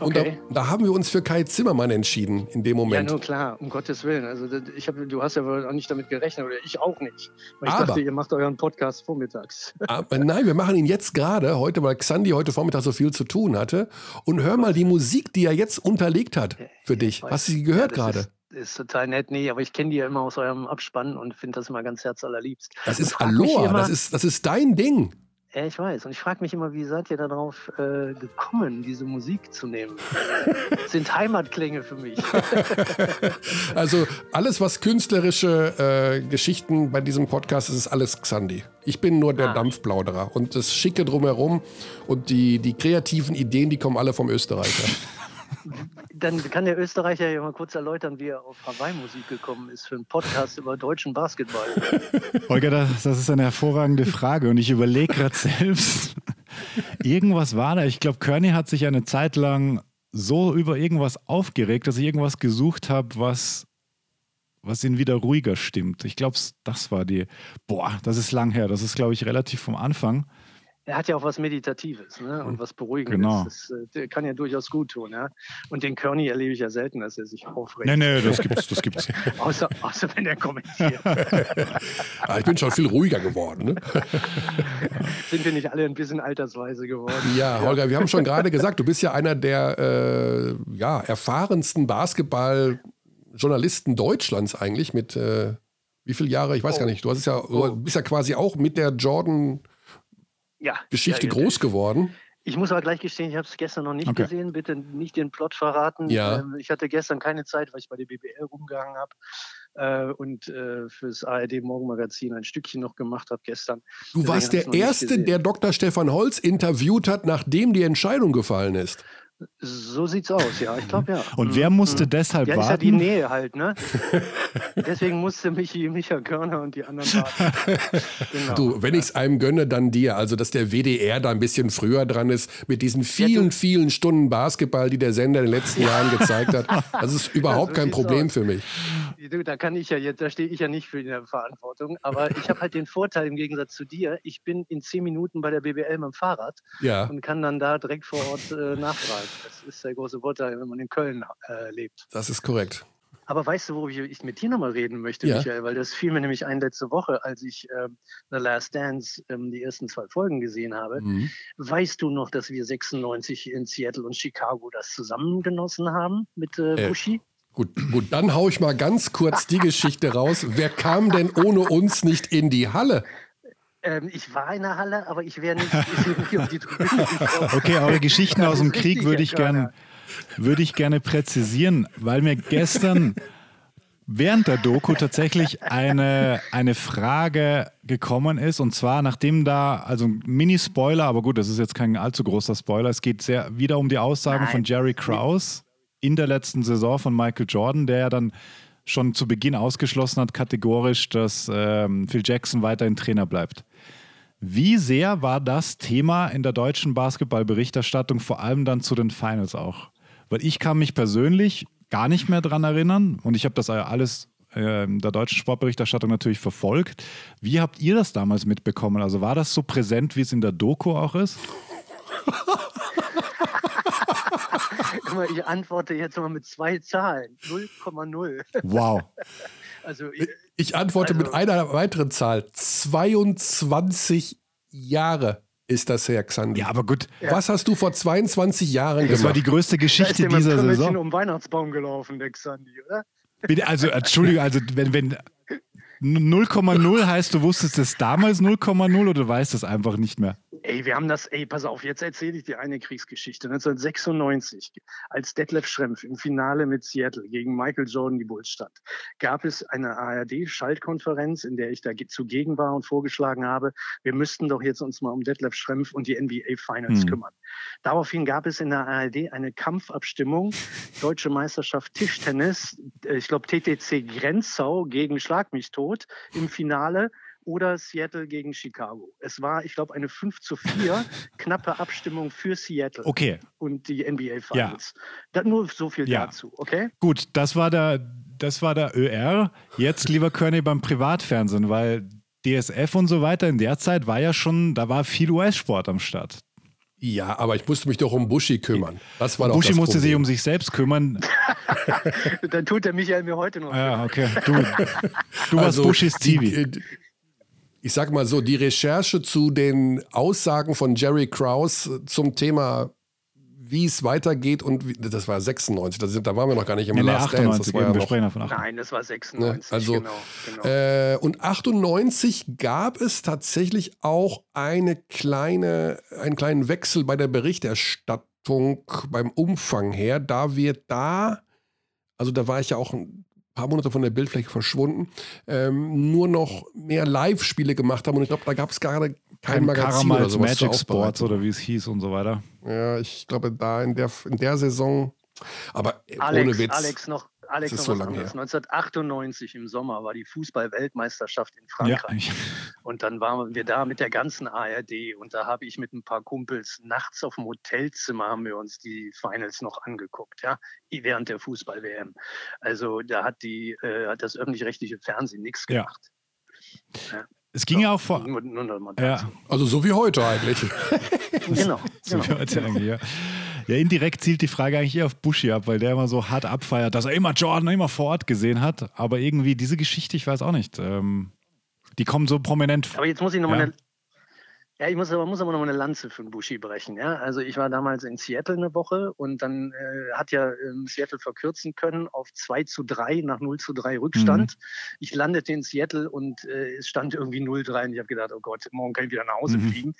Und Okay. da, da haben wir uns für Kai Zimmermann entschieden in dem Ja, Moment. nur klar, um Gottes Willen. Also ich hab, du hast ja wohl auch nicht damit gerechnet, oder ich auch nicht. Weil ich Aber- dachte, ihr macht euren Podcast vormittags. Aber nein, wir machen ihn jetzt gerade, heute, weil Xandi heute Vormittag so viel zu tun hatte. Und hör mal die Musik, die er jetzt unterlegt hat für dich. Hast du sie gehört Ja, das gerade? Ist, total nett. Nee, aber ich kenne die ja immer aus eurem Abspann und finde das immer ganz herzallerliebst. Das ist Aloha, das ist, das ist dein Ding. Ja, ich weiß. Und ich frage mich immer, wie seid ihr darauf äh, gekommen, diese Musik zu nehmen? Das sind Heimatklänge für mich. Also alles, was künstlerische äh, Geschichten bei diesem Podcast ist, ist alles Xandi. Ich bin nur der Ah. Dampfplauderer. Und das Schicke drumherum und die, die kreativen Ideen, die kommen alle vom Österreicher. Dann kann der Österreicher ja mal kurz erläutern, wie er auf Hawaii-Musik gekommen ist für einen Podcast über deutschen Basketball. Holger, das, das ist eine hervorragende Frage und ich überlege gerade selbst. irgendwas war da. Ich glaube, Kearney hat sich eine Zeit lang so über irgendwas aufgeregt, dass ich irgendwas gesucht habe, was, was ihn wieder ruhiger stimmt. Ich glaube, das war die. Boah, das ist lang her. Das ist, glaube ich, relativ vom Anfang. Er hat ja auch was Meditatives ne? und was Beruhigendes. Genau. Das äh, der kann ja durchaus gut tun. Ja? Und den Kearney erlebe ich ja selten, dass er sich aufregt. Nee, nee, das gibt's, das gibt's. Außer, außer wenn er kommentiert. Aber ich bin schon viel ruhiger geworden. Ne? Sind wir nicht alle ein bisschen altersweise geworden? Ja, Holger, wir haben schon gerade gesagt, du bist ja einer der äh, ja, erfahrensten Basketball-Journalisten Deutschlands eigentlich mit äh, wie viele Jahre? Ich weiß Oh. gar nicht. Du hast es ja, Oh. du bist ja quasi auch mit der Jordan-Geschichte Ja, ja, groß geworden. Ich muss aber gleich gestehen, ich habe es gestern noch nicht Okay. gesehen. Bitte nicht den Plot verraten. Ja. Ähm, ich hatte gestern keine Zeit, weil ich bei der BBL rumgehangen habe äh, und äh, fürs ARD Morgenmagazin ein Stückchen noch gemacht habe gestern. Du warst der Erste, der Dr. Stefan Holz interviewt hat, nachdem die Entscheidung gefallen ist. So sieht's aus, ja. Ich glaube ja. Und wer musste deshalb Ja, ist ja die warten? Nähe halt, ne? Deswegen musste Michi, Micha Körner und die anderen warten. Genau. Du, wenn ich es einem gönne, dann dir. Also, dass der WDR da ein bisschen früher dran ist mit diesen vielen, vielen Stunden Basketball, die der Sender in den letzten Jahren gezeigt hat. Das ist überhaupt so kein Problem aus. für mich. Du, da kann ich ja jetzt, da stehe ich ja nicht für der Verantwortung. Aber ich habe halt den Vorteil im Gegensatz zu dir, ich bin in zehn Minuten bei der BBL mit dem Fahrrad Ja. und kann dann da direkt vor Ort äh, nachfragen. Das ist der große Vorteil, wenn man in Köln äh, lebt. Das ist korrekt. Aber weißt du, worüber ich mit dir nochmal reden möchte, Ja. Michael? Weil das fiel mir nämlich ein letzte Woche, als ich ähm, The Last Dance ähm, die ersten zwei Folgen gesehen habe. Mhm. Weißt du noch, dass wir 96 in Seattle und Chicago das zusammengenossen haben mit äh, Äh, Bushi? Gut, gut, dann hau ich mal ganz kurz die Geschichte raus. Wer kam denn ohne uns nicht in die Halle? Ähm, ich war in der Halle, aber ich wäre nicht, nicht auf die Tribüne gekommen. Okay, eure Geschichten aus dem Krieg würde ich gerne würde ich gerne präzisieren, weil mir gestern während der Doku tatsächlich eine, eine Frage gekommen ist. Und zwar, nachdem da, also ein Mini-Spoiler, aber gut, das ist jetzt kein allzu großer Spoiler. Es geht sehr wieder um die Aussagen Nein. von Jerry Krause in der letzten Saison von Michael Jordan, der ja dann schon zu Beginn ausgeschlossen hat, kategorisch, dass ähm, Phil Jackson weiterhin Trainer bleibt. Wie sehr war das Thema in der deutschen Basketballberichterstattung, vor allem dann zu den Finals auch? Weil ich kann mich persönlich gar nicht mehr dran erinnern und ich habe das alles in der deutschen Sportberichterstattung natürlich verfolgt. Wie habt ihr das damals mitbekommen? Also war das so präsent, wie es in der Doku auch ist? Guck mal, ich antworte jetzt mal mit zwei Zahlen. 0,0. Wow. Also ich, Ich antworte mit Also- einer weiteren Zahl. 22 Jahre ist das her, Xandi. Ja, aber gut, Was hast du vor 22 Jahren das war die gemacht? größte da ist Geschichte der mit dieser Saison. um Weihnachtsbaum gelaufen, der Xandi, oder? Bitte, also, Entschuldigung, also wenn, wenn 0,0 heißt, du wusstest es damals 0,0 oder du weißt es einfach nicht mehr? Ey, wir haben das, ey, pass auf, jetzt erzähle ich dir eine Kriegsgeschichte. 1996, als Detlef Schrempf im Finale mit Seattle gegen Michael Jordan die Bulls stand, gab es eine ARD-Schaltkonferenz, in der ich da zugegen war und vorgeschlagen habe, wir müssten doch jetzt uns mal um Detlef Schrempf und die NBA Finals hm. kümmern. Daraufhin gab es in der ARD eine Kampfabstimmung, Deutsche Meisterschaft Tischtennis, äh, ich glaube TTC Grenzau gegen Schlag mich tot im Finale oder Seattle gegen Chicago. Es war, ich glaube, eine 5 zu 4 knappe Abstimmung für Seattle okay. und die NBA Finals. Ja. nur so viel ja. dazu, okay? Gut, das war der, das war der ÖR. Jetzt, lieber Körny, beim Privatfernsehen, weil DSF und so weiter in der Zeit war ja schon, da war viel US-Sport am Start. Ja, aber ich musste mich doch um Bushi kümmern. Das war Bushi musste Problem. sich um sich selbst kümmern. Dann tut der Michael mir heute noch. Ja, okay. Du, du warst also, Bushis TV. Ich sag mal so, die Recherche zu den Aussagen von Jerry Krause zum Thema, wie es weitergeht und wie, das war 96, das, da waren wir noch gar nicht im nee, Last 98, Dance. Das war ja noch, wir davon Nein, das war 96. Ne? Also, genau, genau. Äh, und 98 gab es tatsächlich auch eine kleine, einen kleinen Wechsel bei der Berichterstattung beim Umfang her, da wir da also da war ich ja auch ein paar Monate von der Bildfläche verschwunden, ähm, nur noch mehr Live-Spiele gemacht haben. Und ich glaube, da gab es gerade kein, Magazin oder sowas Magic Sports oder wie es hieß und so weiter. Ja, ich glaube, da in der, in der Saison, aber Alex, ohne Witz. Alex, noch, Alex, noch so was anderes. 1998 im Sommer war die Fußball-Weltmeisterschaft in Frankreich. Ja. Und dann waren wir da mit der ganzen ARD und da habe ich mit ein paar Kumpels nachts auf dem Hotelzimmer haben wir uns die Finals noch angeguckt, ja, während der Fußball-WM. Also da hat die, äh, hat das öffentlich-rechtliche Fernsehen nichts gemacht. Ja. Es ging ja auch vor. Ja. Also so wie heute eigentlich. genau. so genau. wie heute eigentlich, ja. Ja, indirekt zielt die Frage eigentlich eher auf Bushi ab, weil der immer so hart abfeiert, dass er immer Jordan immer vor Ort gesehen hat. Aber irgendwie diese Geschichte, ich weiß auch nicht. Ähm, die kommen so prominent. Aber jetzt muss ich nochmal ja. eine ja, ich muss aber, muss aber noch eine Lanze für den Bushi brechen. Ja? Also ich war damals in Seattle eine Woche und dann äh, hat ja ähm, Seattle verkürzen können auf 2 zu 3 nach 0 zu 3 Rückstand. Mhm. Ich landete in Seattle und äh, es stand irgendwie 0-3 und ich habe gedacht, oh Gott, morgen kann ich wieder nach Hause mhm. fliegen.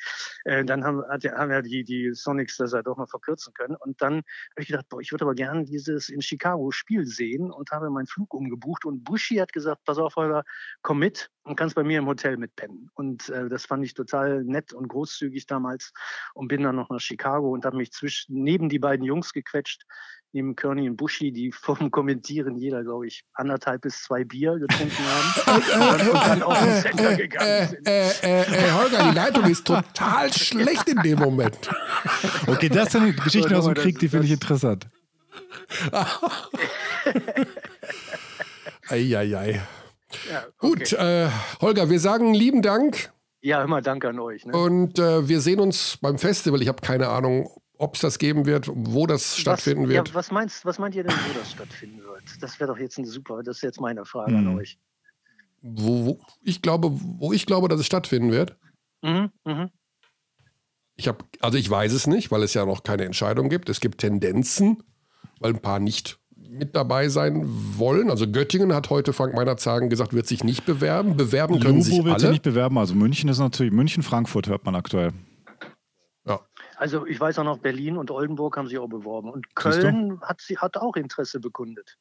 Äh, dann haben, hat, haben ja die, die Sonics das ja doch noch verkürzen können. Und dann habe ich gedacht, boah, ich würde aber gerne dieses in Chicago Spiel sehen und habe meinen Flug umgebucht. Und Bushi hat gesagt, pass auf, Holger, komm mit und kannst bei mir im Hotel mitpennen. Und äh, das fand ich total nett und großzügig damals und bin dann noch nach Chicago und habe mich zwischen, neben die beiden Jungs gequetscht, neben Kearney und Buschi, die vom Kommentieren jeder, glaube ich, anderthalb bis zwei Bier getrunken haben und dann auf den Center äh, gegangen sind. Äh, äh, äh, Holger, die Leitung ist total schlecht in dem Moment. Okay, das sind Geschichten aus dem Krieg, die finde ich interessant. Eieiei. Ja, okay. Gut, äh, Holger, wir sagen lieben Dank. Ja, immer Dank an euch. Ne? Und äh, wir sehen uns beim Festival. Ich habe keine Ahnung, ob es das geben wird, wo das was, stattfinden wird. Ja, was, meinst, was meint ihr denn, wo das stattfinden wird? Das wäre doch jetzt ein super, das ist jetzt meine Frage mhm. an euch. Wo, wo, ich glaube, wo ich glaube, dass es stattfinden wird. Mhm, mh. Ich habe, also ich weiß es nicht, weil es ja noch keine Entscheidung gibt. Es gibt Tendenzen, weil ein paar nicht mit dabei sein wollen. Also Göttingen hat heute Frank Meinerzagen gesagt, wird sich nicht bewerben. Bewerben können Lubo sich wird alle. sich nicht bewerben. Also München ist natürlich München, Frankfurt hört man aktuell. Ja. Also ich weiß auch noch, Berlin und Oldenburg haben sich auch beworben. Und Köln hat, sie, hat auch Interesse bekundet.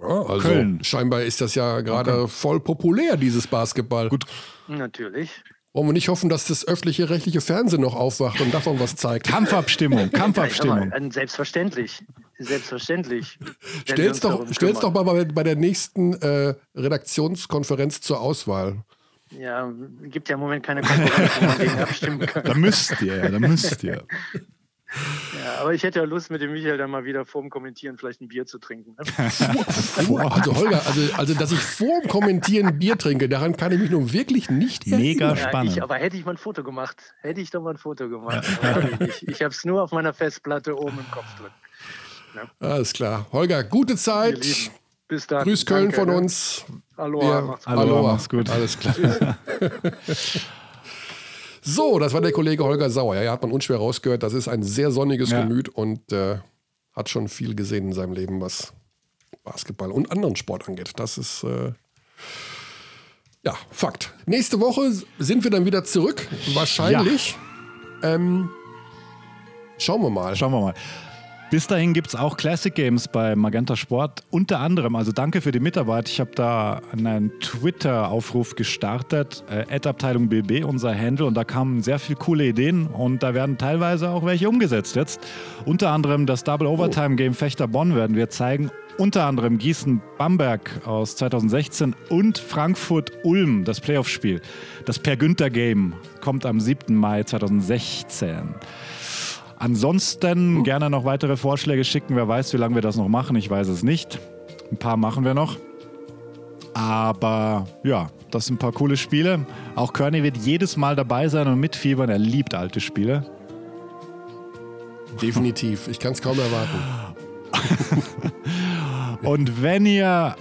Ja, also Köln. scheinbar ist das ja gerade okay. voll populär, dieses Basketball. Gut. Natürlich. Wollen wir nicht hoffen, dass das öffentliche rechtliche Fernsehen noch aufwacht und davon was zeigt? Kampfabstimmung, Kampfabstimmung. Selbstverständlich, selbstverständlich. Stell's doch, stell's doch mal bei, bei der nächsten äh, Redaktionskonferenz zur Auswahl. Ja, gibt ja im Moment keine Konferenz, wo man gegen abstimmen kann. Da müsst ihr, ja, da müsst ihr. Ja, aber ich hätte ja Lust, mit dem Michael dann mal wieder vorm Kommentieren vielleicht ein Bier zu trinken. Ne? also Holger, also, also dass ich vorm Kommentieren Bier trinke, daran kann ich mich nun wirklich nicht Mega erinnern. spannend. Ja, ich, aber hätte ich mal ein Foto gemacht, hätte ich doch mal ein Foto gemacht. ich ich habe es nur auf meiner Festplatte oben im Kopf drin. Ja. Alles klar. Holger, gute Zeit. Bis dann. Grüß Köln Danke, von ne? uns. Aloha, macht's gut. Aloha, mach's gut. Alles klar. So, das war der Kollege Holger Sauer. Ja, hat man unschwer rausgehört. Das ist ein sehr sonniges ja. Gemüt und äh, hat schon viel gesehen in seinem Leben, was Basketball und anderen Sport angeht. Das ist äh, ja Fakt. Nächste Woche sind wir dann wieder zurück. Wahrscheinlich. Ja. Ähm, schauen wir mal. Schauen wir mal. Bis dahin gibt es auch Classic Games bei Magenta Sport. Unter anderem, also danke für die Mitarbeit. Ich habe da einen Twitter-Aufruf gestartet, äh, Abteilung BB, unser Handle, und da kamen sehr viele coole Ideen und da werden teilweise auch welche umgesetzt jetzt. Unter anderem das Double Overtime Game Fechter Bonn werden wir zeigen. Unter anderem Gießen-Bamberg aus 2016 und Frankfurt-Ulm, das Playoff-Spiel. Das Per Günther Game kommt am 7. Mai 2016. Ansonsten gerne noch weitere Vorschläge schicken. Wer weiß, wie lange wir das noch machen. Ich weiß es nicht. Ein paar machen wir noch. Aber ja, das sind ein paar coole Spiele. Auch Kearney wird jedes Mal dabei sein und mitfiebern. Er liebt alte Spiele. Definitiv. Ich kann es kaum erwarten. und wenn ihr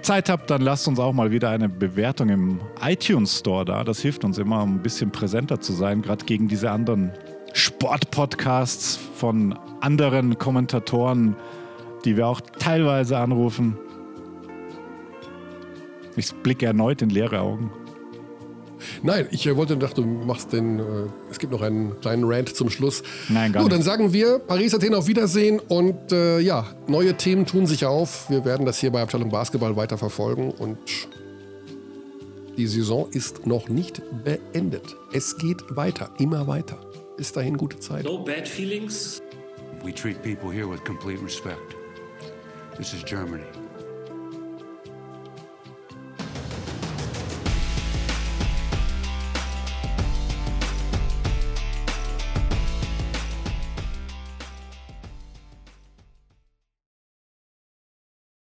Zeit habt, dann lasst uns auch mal wieder eine Bewertung im iTunes Store da. Das hilft uns immer, um ein bisschen präsenter zu sein, gerade gegen diese anderen Sportpodcasts von anderen Kommentatoren, die wir auch teilweise anrufen. Ich blicke erneut in leere Augen. Nein, ich äh, wollte dachte, du machst den. Äh, es gibt noch einen kleinen Rant zum Schluss. Nein, gar so, nicht. dann sagen wir Paris Athen auf Wiedersehen und äh, ja, neue Themen tun sich auf. Wir werden das hier bei Abteilung Basketball weiter verfolgen und die Saison ist noch nicht beendet. Es geht weiter, immer weiter. Bis dahin gute Zeit. No bad feelings. We treat people here with complete respect. This is Germany.